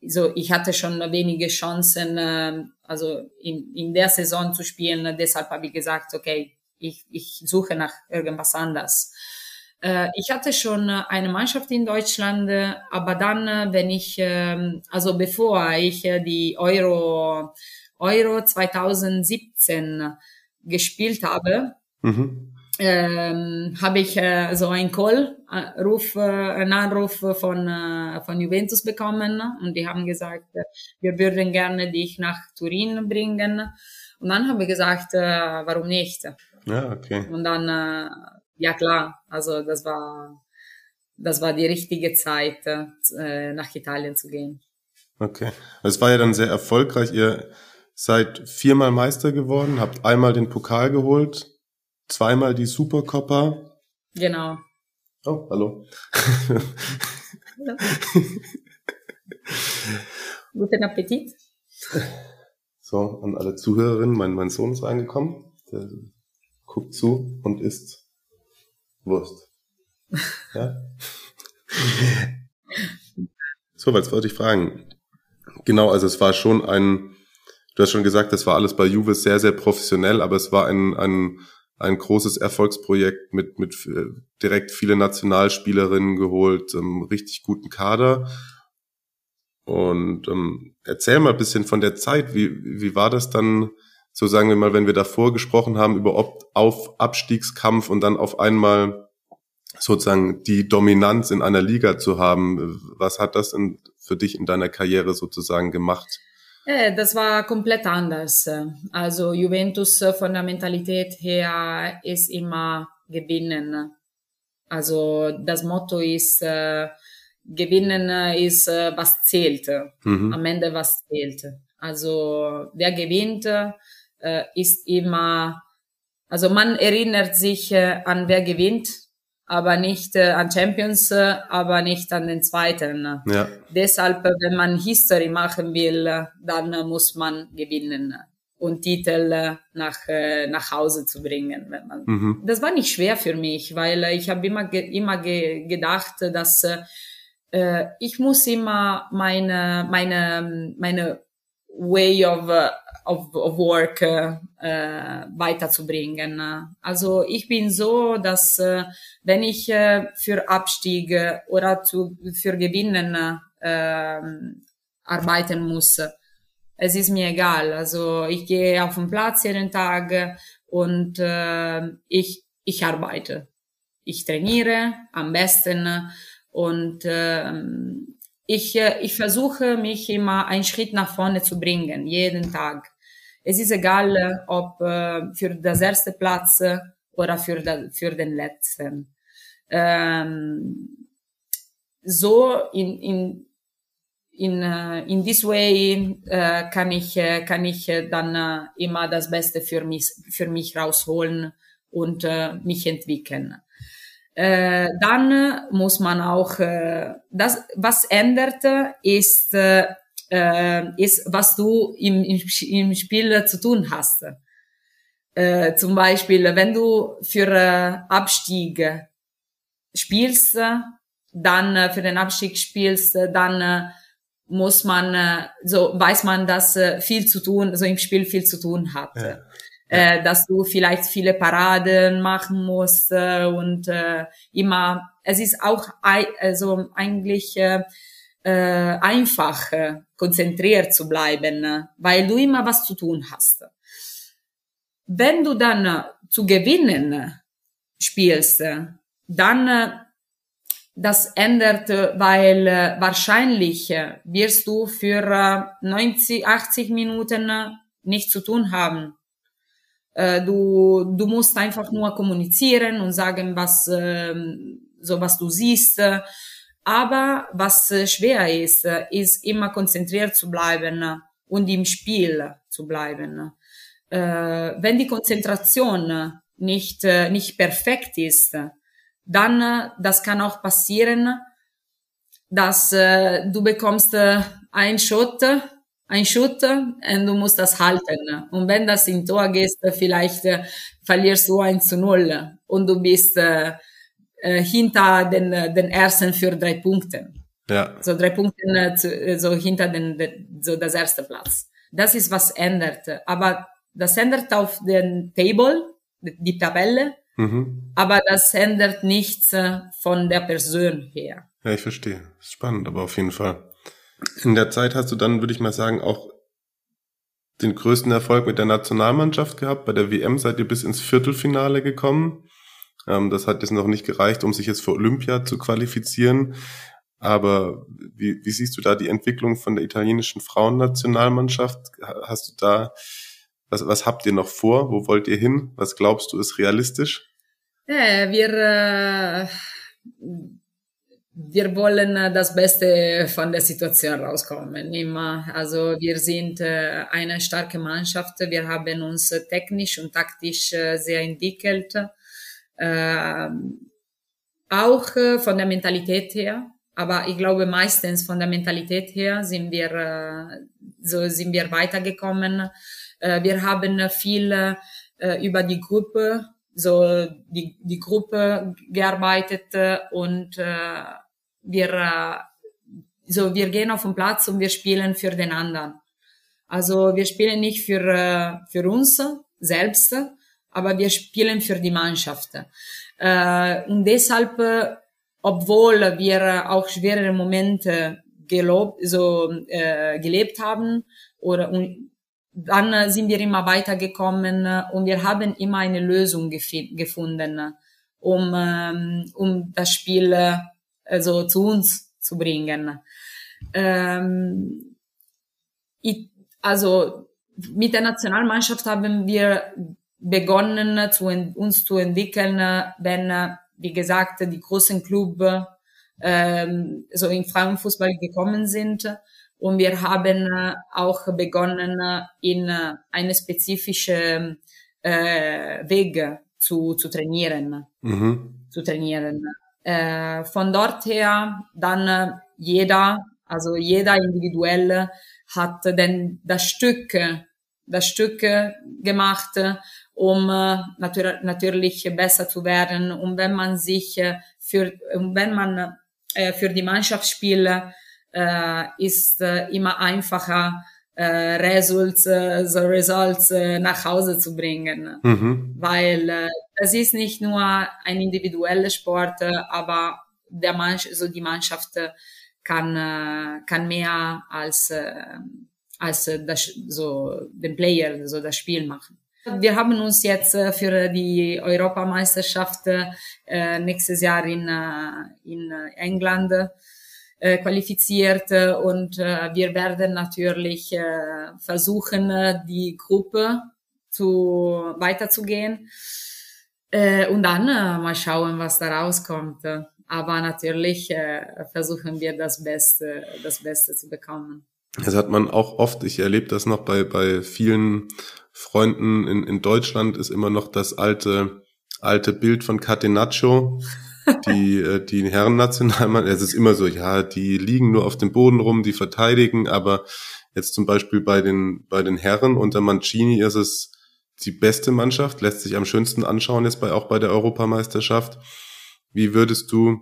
so ich hatte schon wenige Chancen äh, also in, in der Saison zu spielen deshalb habe ich gesagt okay ich, ich suche nach irgendwas anderes äh, ich hatte schon eine Mannschaft in Deutschland aber dann wenn ich äh, also bevor ich die Euro Euro 2017 gespielt habe, mhm. ähm, habe ich äh, so einen Call, äh, Ruf, äh, einen Anruf von, äh, von Juventus bekommen und die haben gesagt, äh, wir würden gerne dich nach Turin bringen. Und dann habe ich gesagt, äh, warum nicht? Ja, okay. Und dann, äh, ja klar, also das war, das war die richtige Zeit, äh, nach Italien zu gehen. Okay. Es war ja dann sehr erfolgreich. Ihr seid viermal Meister geworden, habt einmal den Pokal geholt, zweimal die Supercoppa. Genau. Oh, hallo. <laughs> Guten Appetit. So, an alle Zuhörerinnen, mein, mein Sohn ist reingekommen, der guckt zu und isst Wurst. Ja? so, was wollte ich fragen? Genau, also es war schon ein Du hast schon gesagt, das war alles bei Juve sehr, sehr professionell, aber es war ein, ein, ein großes Erfolgsprojekt mit, mit äh, direkt viele Nationalspielerinnen geholt, ähm, richtig guten Kader. Und ähm, erzähl mal ein bisschen von der Zeit. Wie, wie war das dann, so sagen wir mal, wenn wir davor gesprochen haben über Ob auf Abstiegskampf und dann auf einmal sozusagen die Dominanz in einer Liga zu haben. Was hat das in, für dich in deiner Karriere sozusagen gemacht? Äh, das war komplett anders. Also Juventus von der Mentalität her ist immer gewinnen. Also das Motto ist, äh, gewinnen ist, äh, was zählt. Mhm. Am Ende was zählt. Also wer gewinnt, äh, ist immer, also man erinnert sich äh, an wer gewinnt aber nicht äh, an Champions, äh, aber nicht an den zweiten. Ja. Deshalb, äh, wenn man History machen will, äh, dann äh, muss man gewinnen und Titel nach, nach Hause zu bringen. Wenn man, mhm. Das war nicht schwer für mich, weil ich habe immer, ge immer ge gedacht, dass ich muss immer meine, meine, meine way of of, of Work äh, weiterzubringen. Also ich bin so, dass äh, wenn ich äh, für Abstieg oder zu, für Gewinnen äh, arbeiten muss, es ist mir egal. Also ich gehe auf den Platz jeden Tag und äh, ich, ich arbeite. Ich trainiere am besten und äh, ich, ich versuche mich immer einen Schritt nach vorne zu bringen, jeden Tag. Es ist egal, äh, ob äh, für das erste Platz äh, oder für, da, für den letzten. Ähm, so in, in, in, in this way uh, kann ich, kann ich dann immer das Beste für mich, für mich rausholen und mich entwickeln. dann muss man auch, das, was ändert, ist äh, ist, was du im, im, im Spiel zu tun hast. Äh, zum Beispiel, wenn du für äh, Abstieg spielst, dann äh, für den Abstieg spielst, dann äh, muss man, äh, so weiß man, dass äh, viel zu tun, so im Spiel viel zu tun hat. Ja. Äh, dass du vielleicht viele Paraden machen musst äh, und äh, immer, es ist auch also eigentlich äh, äh, einfach äh, konzentriert zu bleiben, weil du immer was zu tun hast. Wenn du dann äh, zu gewinnen spielst, dann äh, das ändert, weil äh, wahrscheinlich wirst du für 90, 80 Minuten nichts zu tun haben. Du, du musst einfach nur kommunizieren und sagen, was, ähm, so was du siehst aber was äh, schwer ist, äh, ist immer konzentriert zu bleiben äh, und im Spiel zu bleiben. wenn die Konzentration nicht, nicht perfekt ist, dann, das kann auch passieren, dass du bekommst ein Shot, ein Shot und du musst das halten. Und wenn das in Tor geht, vielleicht verlierst du 1 zu 0 und du bist äh, hinter den, äh, den ersten für drei Punkte. Ja. So drei Punkte äh, äh, so hinter den, den, so das erste Platz. Das ist was ändert. Aber das ändert auf den Table, die Tabelle, mhm. aber das ändert nichts von der Person her. Ja, ich verstehe. Spannend, aber auf jeden Fall. In der Zeit hast du dann, würde ich mal sagen, auch den größten Erfolg mit der Nationalmannschaft gehabt. Bei der WM seid ihr bis ins Viertelfinale gekommen. Ähm, das hat jetzt noch nicht gereicht, um sich jetzt für Olympia zu qualifizieren. Aber wie, wie siehst du da die Entwicklung von der italienischen Frauennationalmannschaft? Hast du da, was, was habt ihr noch vor? Wo wollt ihr hin? Was glaubst du ist realistisch? Ja, wir, äh, wir wollen das Beste von der Situation rauskommen. Immer. Also wir sind äh, eine starke Mannschaft. Wir haben uns technisch und taktisch äh, sehr entwickelt. Äh, auch von der Mentalität her, aber ich glaube meistens von der Mentalität her sind wir äh, so sind wir weitergekommen. Äh, wir haben viel äh, über die Gruppe so die die Gruppe gearbeitet und wir so wir gehen auf den Platz und wir spielen für den anderen. Also wir spielen nicht für für uns selbst, aber wir spielen für die Mannschaft. Äh, und deshalb, äh, obwohl wir auch schwere Momente gelobt, so, äh, gelebt haben, oder und dann sind wir immer weitergekommen und wir haben immer eine Lösung gefunden, um, ähm, um das Spiel also zu uns zu bringen. Ähm, ich, also mit der Nationalmannschaft haben wir begonnen, zu, uns zu entwickeln, wenn, wie gesagt, die großen Clubs ähm, so in Frauenfußball gekommen sind. Und wir haben auch begonnen, in eine spezifische äh, Weg zu, zu trainieren. Mhm. Zu trainieren. Äh, von dort her dann jeder, also jeder individuell hat denn das Stück, das Stück gemacht, um äh, natür natürlich besser zu werden. Und wenn man sich äh, für, wenn man äh, für die Mannschaftsspiele äh, ist äh, immer einfacher, äh, Results, äh, so Results äh, nach Hause zu bringen. Mhm. Weil äh, es ist nicht nur ein individueller Sport, äh, aber der Mannschaft, so die Mannschaft äh, kann, äh, kann mehr als, äh, als äh, das, so den Player, so das Spiel machen. Wir haben uns jetzt für die Europameisterschaft äh, nächstes Jahr in, in England äh, qualifiziert und äh, wir werden natürlich äh, versuchen, die Gruppe zu weiterzugehen äh, und dann äh, mal schauen, was da rauskommt. Aber natürlich äh, versuchen wir das Beste, das Beste zu bekommen. Das hat man auch oft, ich erlebe das noch bei, bei vielen Freunden in, in Deutschland, ist immer noch das alte, alte Bild von Catenaccio. <laughs> Die, äh, die Herrennationalmannschaft, es ist immer so, ja, die liegen nur auf dem Boden rum, die verteidigen, aber jetzt zum Beispiel bei den, bei den Herren unter Mancini ist es die beste Mannschaft, lässt sich am schönsten anschauen jetzt bei, auch bei der Europameisterschaft. Wie würdest du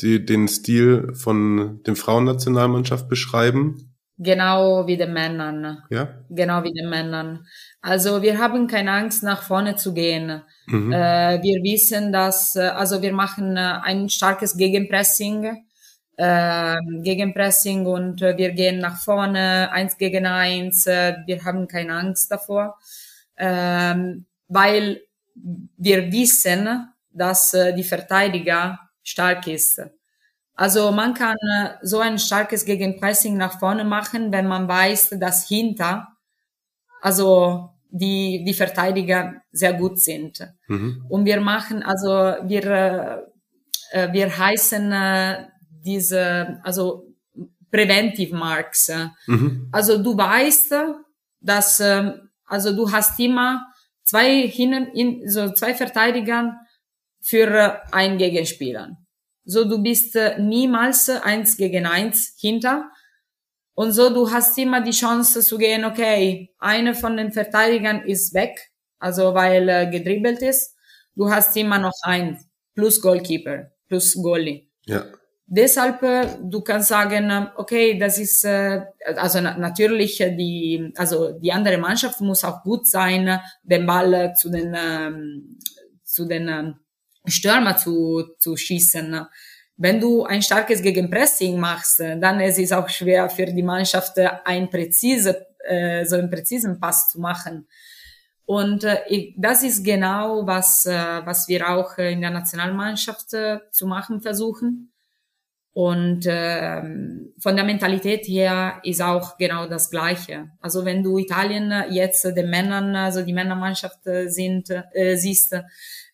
die, den Stil von dem Frauennationalmannschaft beschreiben? Genau wie den Männern. Ja? Genau wie den Männern. Also wir haben keine Angst, nach vorne zu gehen. Mhm. Äh, wir wissen, dass, äh, also wir machen äh, ein starkes Gegenpressing, äh, Gegenpressing und äh, wir gehen nach vorne, eins gegen eins. Äh, wir haben keine Angst davor, ähm, weil wir wissen, dass äh, die Verteidiger stark ist. Also man kann äh, so ein starkes Gegenpressing nach vorne machen, wenn man weiß, dass hinter, also die, die Verteidiger sehr gut sind. Mhm. Und wir machen, also wir, äh, äh wir heißen diese, also Preventive Marks. Mhm. Also du weißt, dass, äh, also du hast immer zwei hinnen, in, so zwei Verteidigern für äh, ein Gegenspieler. So, du bist äh, niemals eins gegen eins hinter. Und so, du hast immer die Chance zu gehen, okay, eine von den Verteidigern ist weg, also weil äh, gedribbelt ist. Du hast immer noch ein plus Goalkeeper, plus Goalie. Ja. Deshalb, äh, du kannst sagen, äh, okay, das ist, äh, also na natürlich die, also die andere Mannschaft muss auch gut sein, den Ball zu den, ähm, zu den ähm, Stürmer zu, zu schießen. Wenn du ein starkes Gegenpressing machst, dann ist es auch schwer für die Mannschaft, ein präzise, äh, so einen präzisen Pass zu machen. Und äh, das ist genau, was, äh, was wir auch in der Nationalmannschaft zu machen versuchen. Und ähm, von der Mentalität her ist auch genau das Gleiche. Also wenn du Italien jetzt den Männern, also die Männermannschaft sind, äh, siehst,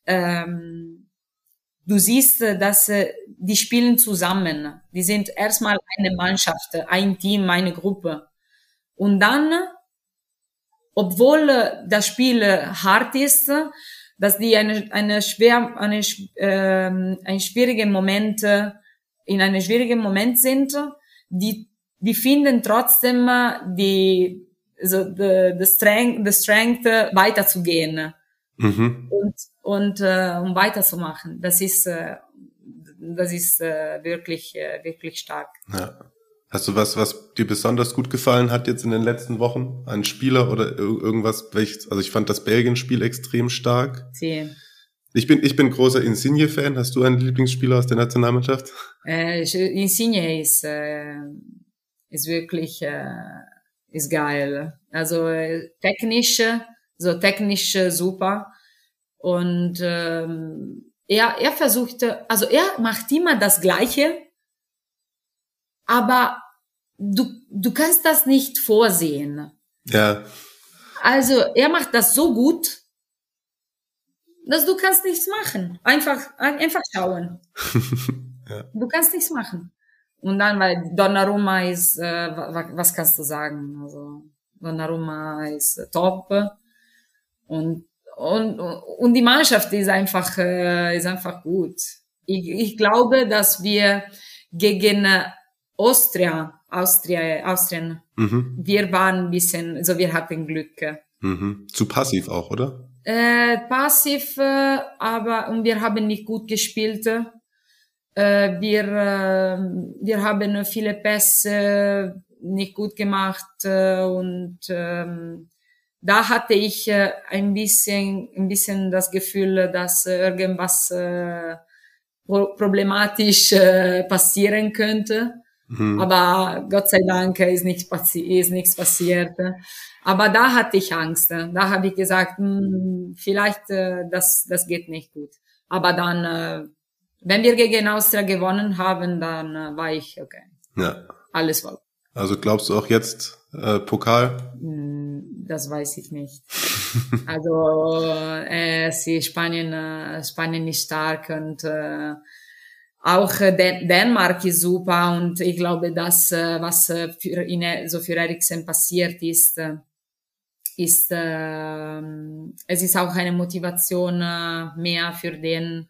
ähm, du siehst, dass äh, die spielen zusammen. Die sind erstmal eine Mannschaft, ein Team, eine Gruppe. Und dann, obwohl das Spiel hart ist, dass die eine, eine schwer, eine, äh, ein schwierigen Moment, in einem schwierigen Moment sind, die, die finden trotzdem die, so, the, the strength, the strength weiterzugehen. Mhm. Und und äh, um weiterzumachen. Das ist, äh, das ist äh, wirklich, äh, wirklich stark. Ja. Hast du was, was dir besonders gut gefallen hat jetzt in den letzten Wochen? Ein Spieler oder irgendwas, welches, also ich fand das Belgien-Spiel extrem stark. Sì. Ich bin, ich bin großer Insigne-Fan. Hast du einen Lieblingsspieler aus der Nationalmannschaft? Äh, Insigne ist, äh, ist wirklich, äh, ist geil. Also äh, technisch, so technisch äh, super. Und ähm, er, er versuchte, also er macht immer das Gleiche, aber du, du kannst das nicht vorsehen. Ja. Also er macht das so gut, dass du kannst nichts machen. Einfach, einfach schauen. <laughs> ja. Du kannst nichts machen. Und dann, weil Donnarumma ist, äh, was kannst du sagen? Also Donnarumma ist äh, top und und und die Mannschaft ist einfach äh, ist einfach gut. Ich, ich glaube, dass wir gegen Austria, Austria, Austrien. Mhm. Wir waren ein bisschen, also wir hatten Glück. Mhm. Zu passiv auch, oder? Äh, passiv, äh, aber und wir haben nicht gut gespielt. Äh, wir, äh, wir haben viele Pässe nicht gut gemacht und ähm, da hatte ich äh, ein bisschen, ein bisschen das Gefühl, dass äh, irgendwas äh, problematisch äh, passieren könnte. Mhm. Aber Gott sei Dank ist nichts, passi ist nichts passiert. Aber da hatte ich Angst. Da habe ich gesagt, mh, hm, vielleicht äh, das, das geht nicht gut. Aber dann, äh, wenn wir gegen Austria gewonnen haben, dann äh, war ich okay. Ja. Alles war. Also glaubst du auch jetzt äh, Pokal? Hm, das weiß ich nicht. <laughs> also äh, sie Spanien, äh, Spanien ist stark und äh, auch äh, Dänemark ist super und ich glaube, dass äh, was äh, für ihn, so für Eriksen passiert ist, ist äh, es ist auch eine Motivation äh, mehr für den,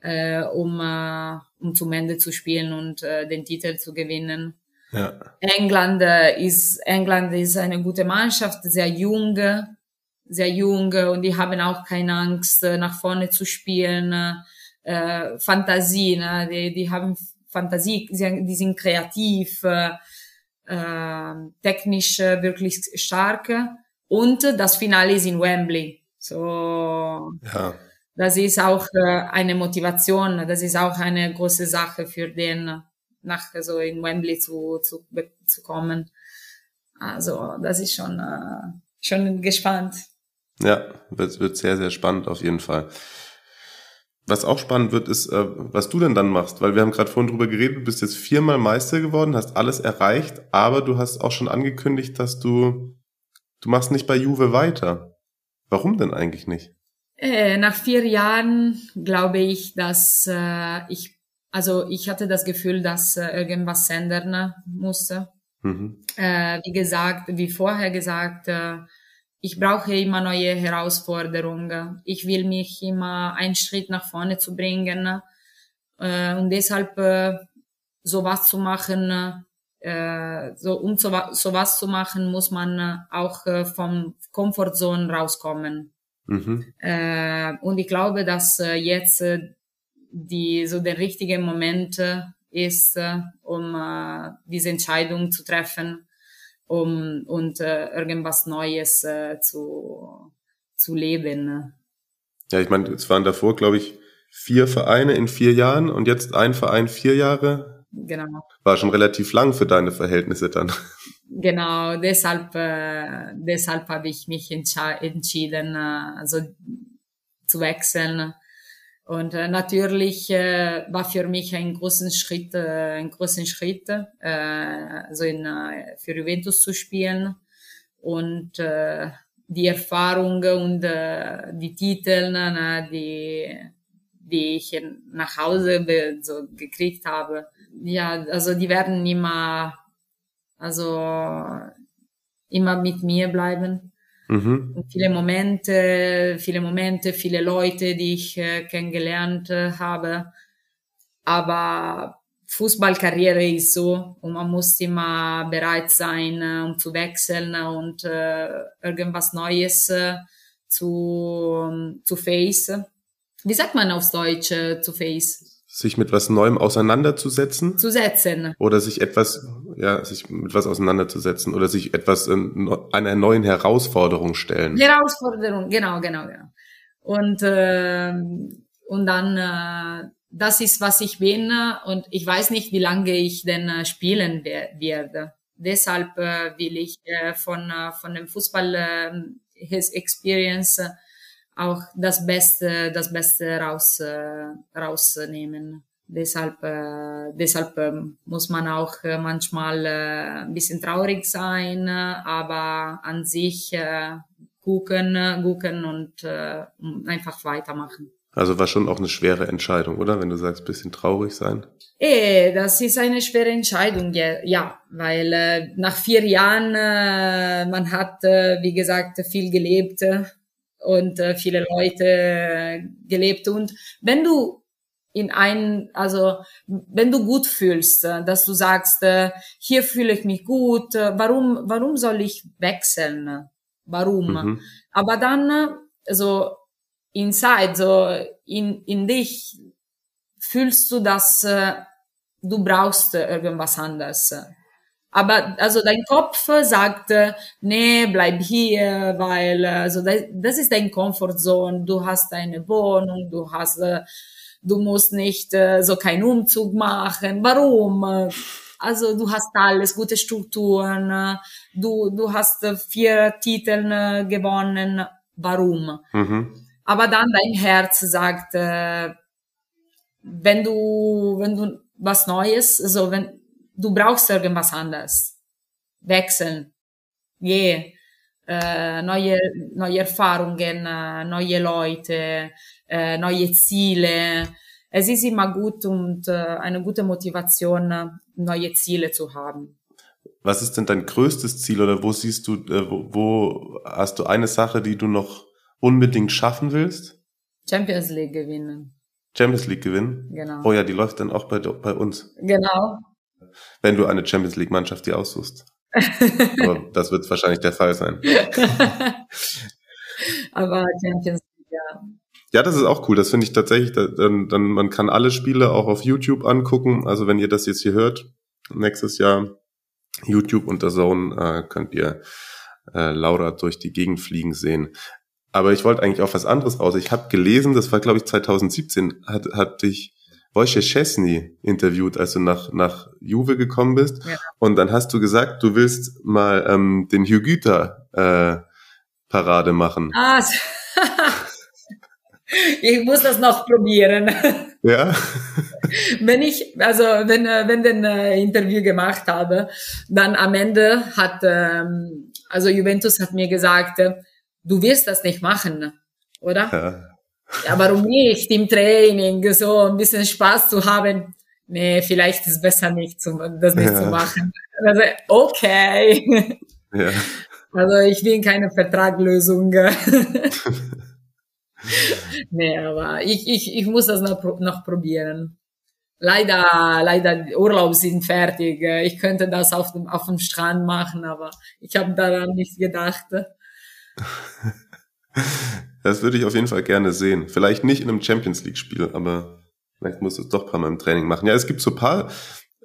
äh, um äh, um zum Ende zu spielen und äh, den Titel zu gewinnen. Ja. England äh, ist England ist eine gute Mannschaft, sehr jung, sehr jung und die haben auch keine Angst nach vorne zu spielen äh, Fantasie, ne? die, die haben Fantasie, die sind kreativ, äh, äh, technisch äh, wirklich stark. Und das Finale ist in Wembley. So, ja. das ist auch äh, eine Motivation, das ist auch eine große Sache für den, nach so in Wembley zu, zu, zu kommen. Also, das ist schon, äh, schon gespannt. Ja, wird, wird sehr, sehr spannend auf jeden Fall. Was auch spannend wird, ist, äh, was du denn dann machst, weil wir haben gerade vorhin drüber geredet, du bist jetzt viermal Meister geworden, hast alles erreicht, aber du hast auch schon angekündigt, dass du, du machst nicht bei Juve weiter. Warum denn eigentlich nicht? Äh, nach vier Jahren glaube ich, dass äh, ich, also ich hatte das Gefühl, dass äh, irgendwas ändern musste. Mhm. Äh, wie gesagt, wie vorher gesagt, äh, ich brauche immer neue Herausforderungen. Ich will mich immer einen Schritt nach vorne zu bringen. Äh, und deshalb äh, sowas zu machen, äh, so, um so, sowas zu machen, muss man äh, auch äh, vom Comfortzone rauskommen. Mhm. Äh, und ich glaube, dass äh, jetzt äh, die, so der richtige Moment äh, ist, äh, um äh, diese Entscheidung zu treffen um und äh, irgendwas Neues äh, zu, zu leben. Ja, ich meine, es waren davor, glaube ich, vier Vereine in vier Jahren und jetzt ein Verein vier Jahre. Genau. War schon relativ lang für deine Verhältnisse dann. Genau, deshalb, äh, deshalb habe ich mich entschieden, äh, also zu wechseln und äh, natürlich äh, war für mich ein großen Schritt, äh, ein großen Schritt, äh, also in, äh, für Juventus zu spielen und äh, die Erfahrung und äh, die Titel, ne, die, die ich nach Hause so gekriegt habe, ja, also die werden immer, also immer mit mir bleiben. Mhm. Viele Momente, viele Momente, viele Leute, die ich äh, kennengelernt äh, habe. Aber Fußballkarriere ist so und man muss immer bereit sein, äh, um zu wechseln und irgendwas Neues zu, zu face. Wie sagt man auf Deutsch zu face? Sich mit was Neuem auseinanderzusetzen? Zu setzen. Oder sich etwas, ja, sich mit was auseinanderzusetzen oder sich etwas in, einer neuen Herausforderung stellen. Herausforderung, genau, genau, genau. Und, äh, und dann, äh, das ist, was ich bin und ich weiß nicht, wie lange ich denn äh, spielen werde. Deshalb äh, will ich äh, von, äh, von dem Fußball äh, his Experience äh, auch das Beste, das Beste raus, äh, rausnehmen. Deshalb, äh, deshalb äh, muss man auch äh, manchmal äh, ein bisschen traurig sein, äh, aber an sich äh, gucken, äh, gucken und äh, einfach weitermachen. Also war schon auch eine schwere Entscheidung, oder? Wenn du sagst, bisschen traurig sein. Eh, das ist eine schwere Entscheidung, ja, ja weil äh, nach vier Jahren, äh, man hat, äh, wie gesagt, viel gelebt und äh, viele Leute äh, gelebt. Und wenn du in ein, also wenn du gut fühlst, äh, dass du sagst, äh, hier fühle ich mich gut, äh, warum, warum soll ich wechseln? Warum? Mhm. Aber dann, also inside, so in, in dich fühlst du, dass du brauchst irgendwas anderes. Aber also dein Kopf sagt, nee, bleib hier, weil also das, das ist dein Comfortzone. Du hast eine Wohnung, du hast, du musst nicht äh, so keinen Umzug machen. Warum? Also du hast alles, gute Strukturen, du, du hast vier Titel gewonnen. Warum? Mhm. Aber dann dein Herz sagt, äh, wenn du, wenn du was Neues, also wenn du brauchst irgendwas anderes, wechseln, geh, äh, neue, neue Erfahrungen, äh, neue Leute, äh, neue Ziele. Es ist immer gut und äh, eine gute Motivation, neue Ziele zu haben. Was ist denn dein größtes Ziel oder wo siehst du, äh, wo, wo hast du eine Sache, die du noch unbedingt schaffen willst? Champions League gewinnen. Champions League gewinnen? Genau. Oh ja, die läuft dann auch bei, bei uns. Genau. Wenn du eine Champions League Mannschaft dir aussuchst. Aber das wird wahrscheinlich der Fall sein. <laughs> Aber Champions League, ja. Ja, das ist auch cool. Das finde ich tatsächlich, dann, dann, man kann alle Spiele auch auf YouTube angucken. Also wenn ihr das jetzt hier hört, nächstes Jahr YouTube und der Zone, äh, könnt ihr äh, Laura durch die Gegend fliegen sehen. Aber ich wollte eigentlich auf was anderes aus. Ich habe gelesen, das war glaube ich 2017, hat, hat dich Wojciech Szczesny interviewt, als du nach, nach Juve gekommen bist. Ja. Und dann hast du gesagt, du willst mal ähm, den Hügüter äh, Parade machen. Ah, <laughs> ich muss das noch probieren. <laughs> Ja. wenn ich, also wenn, äh, wenn den äh, Interview gemacht habe, dann am Ende hat, ähm, also Juventus hat mir gesagt, äh, du wirst das nicht machen, oder? Ja. Ja, warum nicht? Im Training so ein bisschen Spaß zu haben. Nee, vielleicht ist es besser nicht zu, das nicht ja. zu machen. Also, okay. Ja. Also ich will keine Vertraglösung. <laughs> nee, aber ich, ich, ich muss das noch, noch probieren. Leider, leider, Urlaub sind fertig. Ich könnte das auf dem, auf dem Strand machen, aber ich habe daran nicht gedacht. <laughs> Das würde ich auf jeden Fall gerne sehen. Vielleicht nicht in einem Champions League-Spiel, aber vielleicht muss es doch ein paar Mal im Training machen. Ja, es gibt so ein paar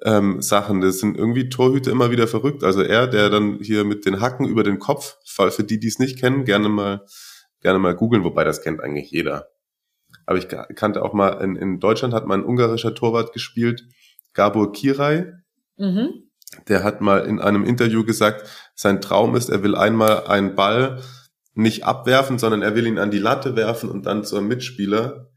ähm, Sachen, das sind irgendwie Torhüter immer wieder verrückt. Also er, der dann hier mit den Hacken über den Kopf, für die, die es nicht kennen, gerne mal, gerne mal googeln, wobei das kennt eigentlich jeder. Aber ich kannte auch mal, in, in Deutschland hat mal ein ungarischer Torwart gespielt, Gabor Kirai. Mhm. Der hat mal in einem Interview gesagt, sein Traum ist, er will einmal einen Ball nicht abwerfen, sondern er will ihn an die Latte werfen und dann zum Mitspieler.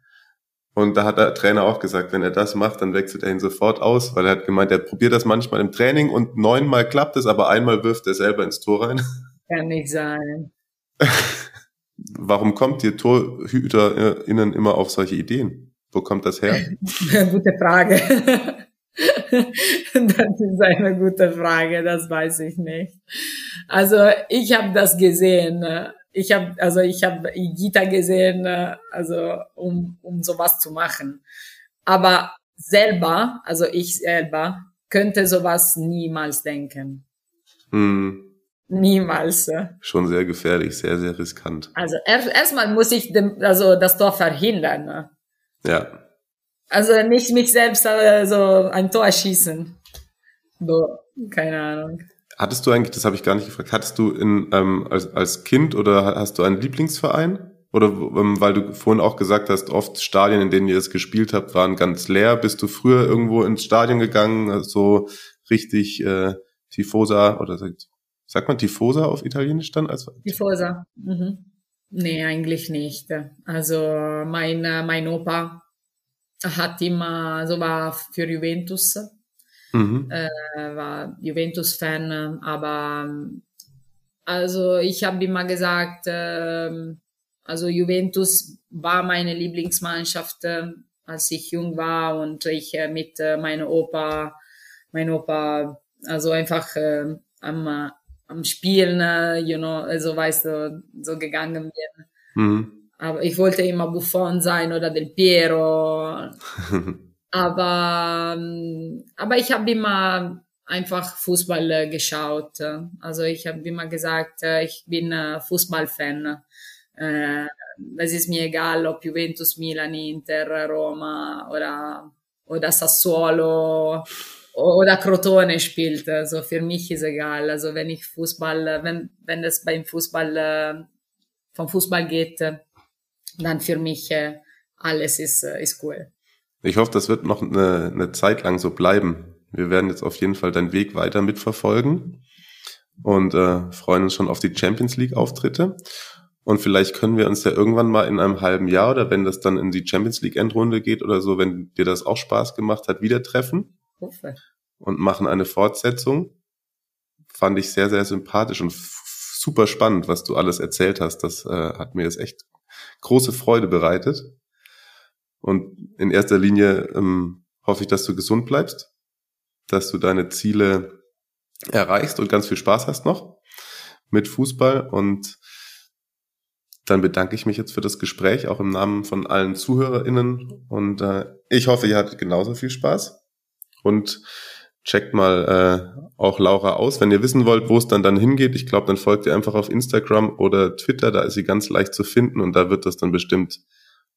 Und da hat der Trainer auch gesagt, wenn er das macht, dann wechselt er ihn sofort aus, weil er hat gemeint, er probiert das manchmal im Training und neunmal klappt es, aber einmal wirft er selber ins Tor rein. <laughs> Kann nicht sein. Warum kommt ihr TorhüterInnen immer auf solche Ideen? Wo kommt das her? <laughs> Gute Frage. <laughs> das ist eine gute Frage, das weiß ich nicht. Also ich habe das gesehen ich habe also ich habe Gita gesehen, äh, also um um sowas zu machen. Aber selber, also ich selber könnte sowas niemals denken. Hm. Niemals. Schon sehr gefährlich, sehr sehr riskant. Also erst erstmal muss ich dem, also das Tor verhindern. Ja. Also nicht mich selbst also ein Tor schießen. So, Keine Ahnung. Hattest du eigentlich, das habe ich gar nicht gefragt, hattest du in, ähm, als, als Kind oder hast du einen Lieblingsverein? Oder ähm, weil du vorhin auch gesagt hast, oft Stadien, in denen ihr es gespielt habt, waren ganz leer. Bist du früher irgendwo ins Stadion gegangen, so richtig äh, Tifosa oder sagt, man Tifosa auf Italienisch dann? Als Tifosa. Mhm. Nee, eigentlich nicht. Also mein, mein Opa hat immer, so war für Juventus, mhm. äh, war Juventus-Fan, aber also ich habe immer gesagt, äh, also Juventus war meine Lieblingsmannschaft, äh, als ich jung war und ich äh, mit äh, meinem Opa, mein Opa, also einfach äh, am, am Spielen, you know, also weißt du, so gegangen bin. Mhm. Aber ich wollte immer Buffon sein oder Del Piero. <laughs> aber, ähm, aber ich habe immer einfach Fußball geschaut. Also ich habe immer gesagt, ich bin Fußballfan. Äh, es ist mir egal, ob Juventus, Milan, Inter, Roma oder, oder Sassuolo oder Crotone spielt. Also für mich ist egal. Also wenn ich Fußball, wenn, wenn es beim Fußball, äh, vom Fußball geht, dann für mich äh, alles ist, äh, ist cool. Ich hoffe, das wird noch eine, eine Zeit lang so bleiben. Wir werden jetzt auf jeden Fall deinen Weg weiter mitverfolgen und äh, freuen uns schon auf die Champions League Auftritte. Und vielleicht können wir uns ja irgendwann mal in einem halben Jahr oder wenn das dann in die Champions League Endrunde geht oder so, wenn dir das auch Spaß gemacht hat, wieder treffen Hoffe. und machen eine Fortsetzung. Fand ich sehr, sehr sympathisch und super spannend, was du alles erzählt hast. Das äh, hat mir jetzt echt große Freude bereitet. Und in erster Linie ähm, hoffe ich, dass du gesund bleibst, dass du deine Ziele erreichst und ganz viel Spaß hast noch mit Fußball und dann bedanke ich mich jetzt für das Gespräch, auch im Namen von allen ZuhörerInnen. Und äh, ich hoffe, ihr hattet genauso viel Spaß. Und checkt mal äh, auch Laura aus. Wenn ihr wissen wollt, wo es dann dann hingeht, ich glaube, dann folgt ihr einfach auf Instagram oder Twitter, da ist sie ganz leicht zu finden und da wird das dann bestimmt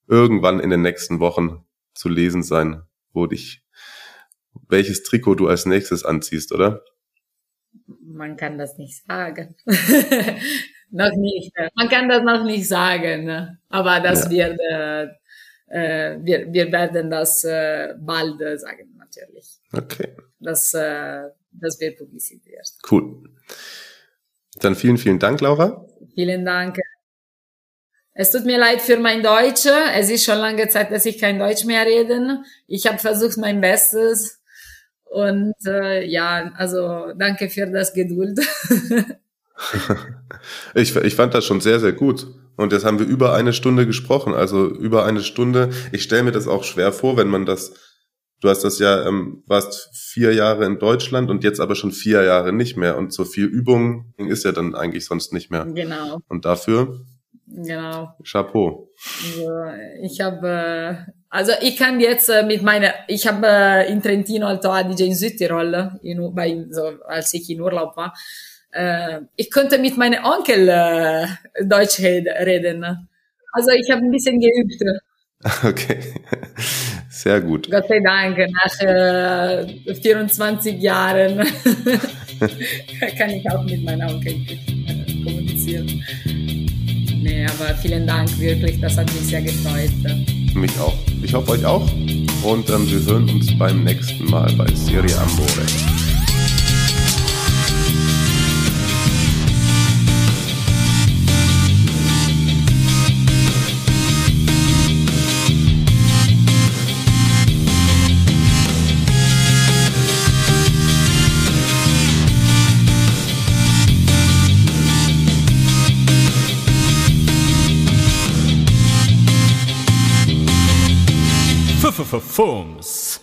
irgendwann in den nächsten Wochen zu lesen sein, wo dich, welches Trikot du als nächstes anziehst, oder? Man kann das nicht sagen. <laughs> noch nicht. Man kann das noch nicht sagen, ne? aber das ja. wird, äh, äh, wir, wir werden das äh, bald äh, sagen, natürlich. Okay. Das, äh, das wird publiziert. Cool. Dann vielen, vielen Dank, Laura. Vielen Dank. Es tut mir leid für mein Deutsch. Es ist schon lange Zeit, dass ich kein Deutsch mehr rede. Ich habe versucht mein Bestes. Und äh, ja, also danke für das Geduld. <laughs> ich, ich fand das schon sehr, sehr gut. Und jetzt haben wir über eine Stunde gesprochen, also über eine Stunde. Ich stelle mir das auch schwer vor, wenn man das, du hast das ja, ähm, warst vier Jahre in Deutschland und jetzt aber schon vier Jahre nicht mehr. Und so viel Übung ist ja dann eigentlich sonst nicht mehr. Genau. Und dafür Genau. Chapeau. Also ich habe, also ich kann jetzt äh, mit meiner, ich habe äh, in Trentino Alto Adige in Südtirol, in, bei, so, als ich in Urlaub war, äh, ich könnte mit meinem Onkel äh, Deutsch reden. Also ich habe ein bisschen geübt. <laughs> Okay, sehr gut. Gott sei Dank, nach äh, 24 Jahren <laughs> kann ich auch mit meinem Onkel kommunizieren. Nee, aber vielen Dank wirklich, das hat mich sehr gefreut. Mich auch. Ich hoffe euch auch. Und ähm, wir hören uns beim nächsten Mal bei Serie Amore. performs.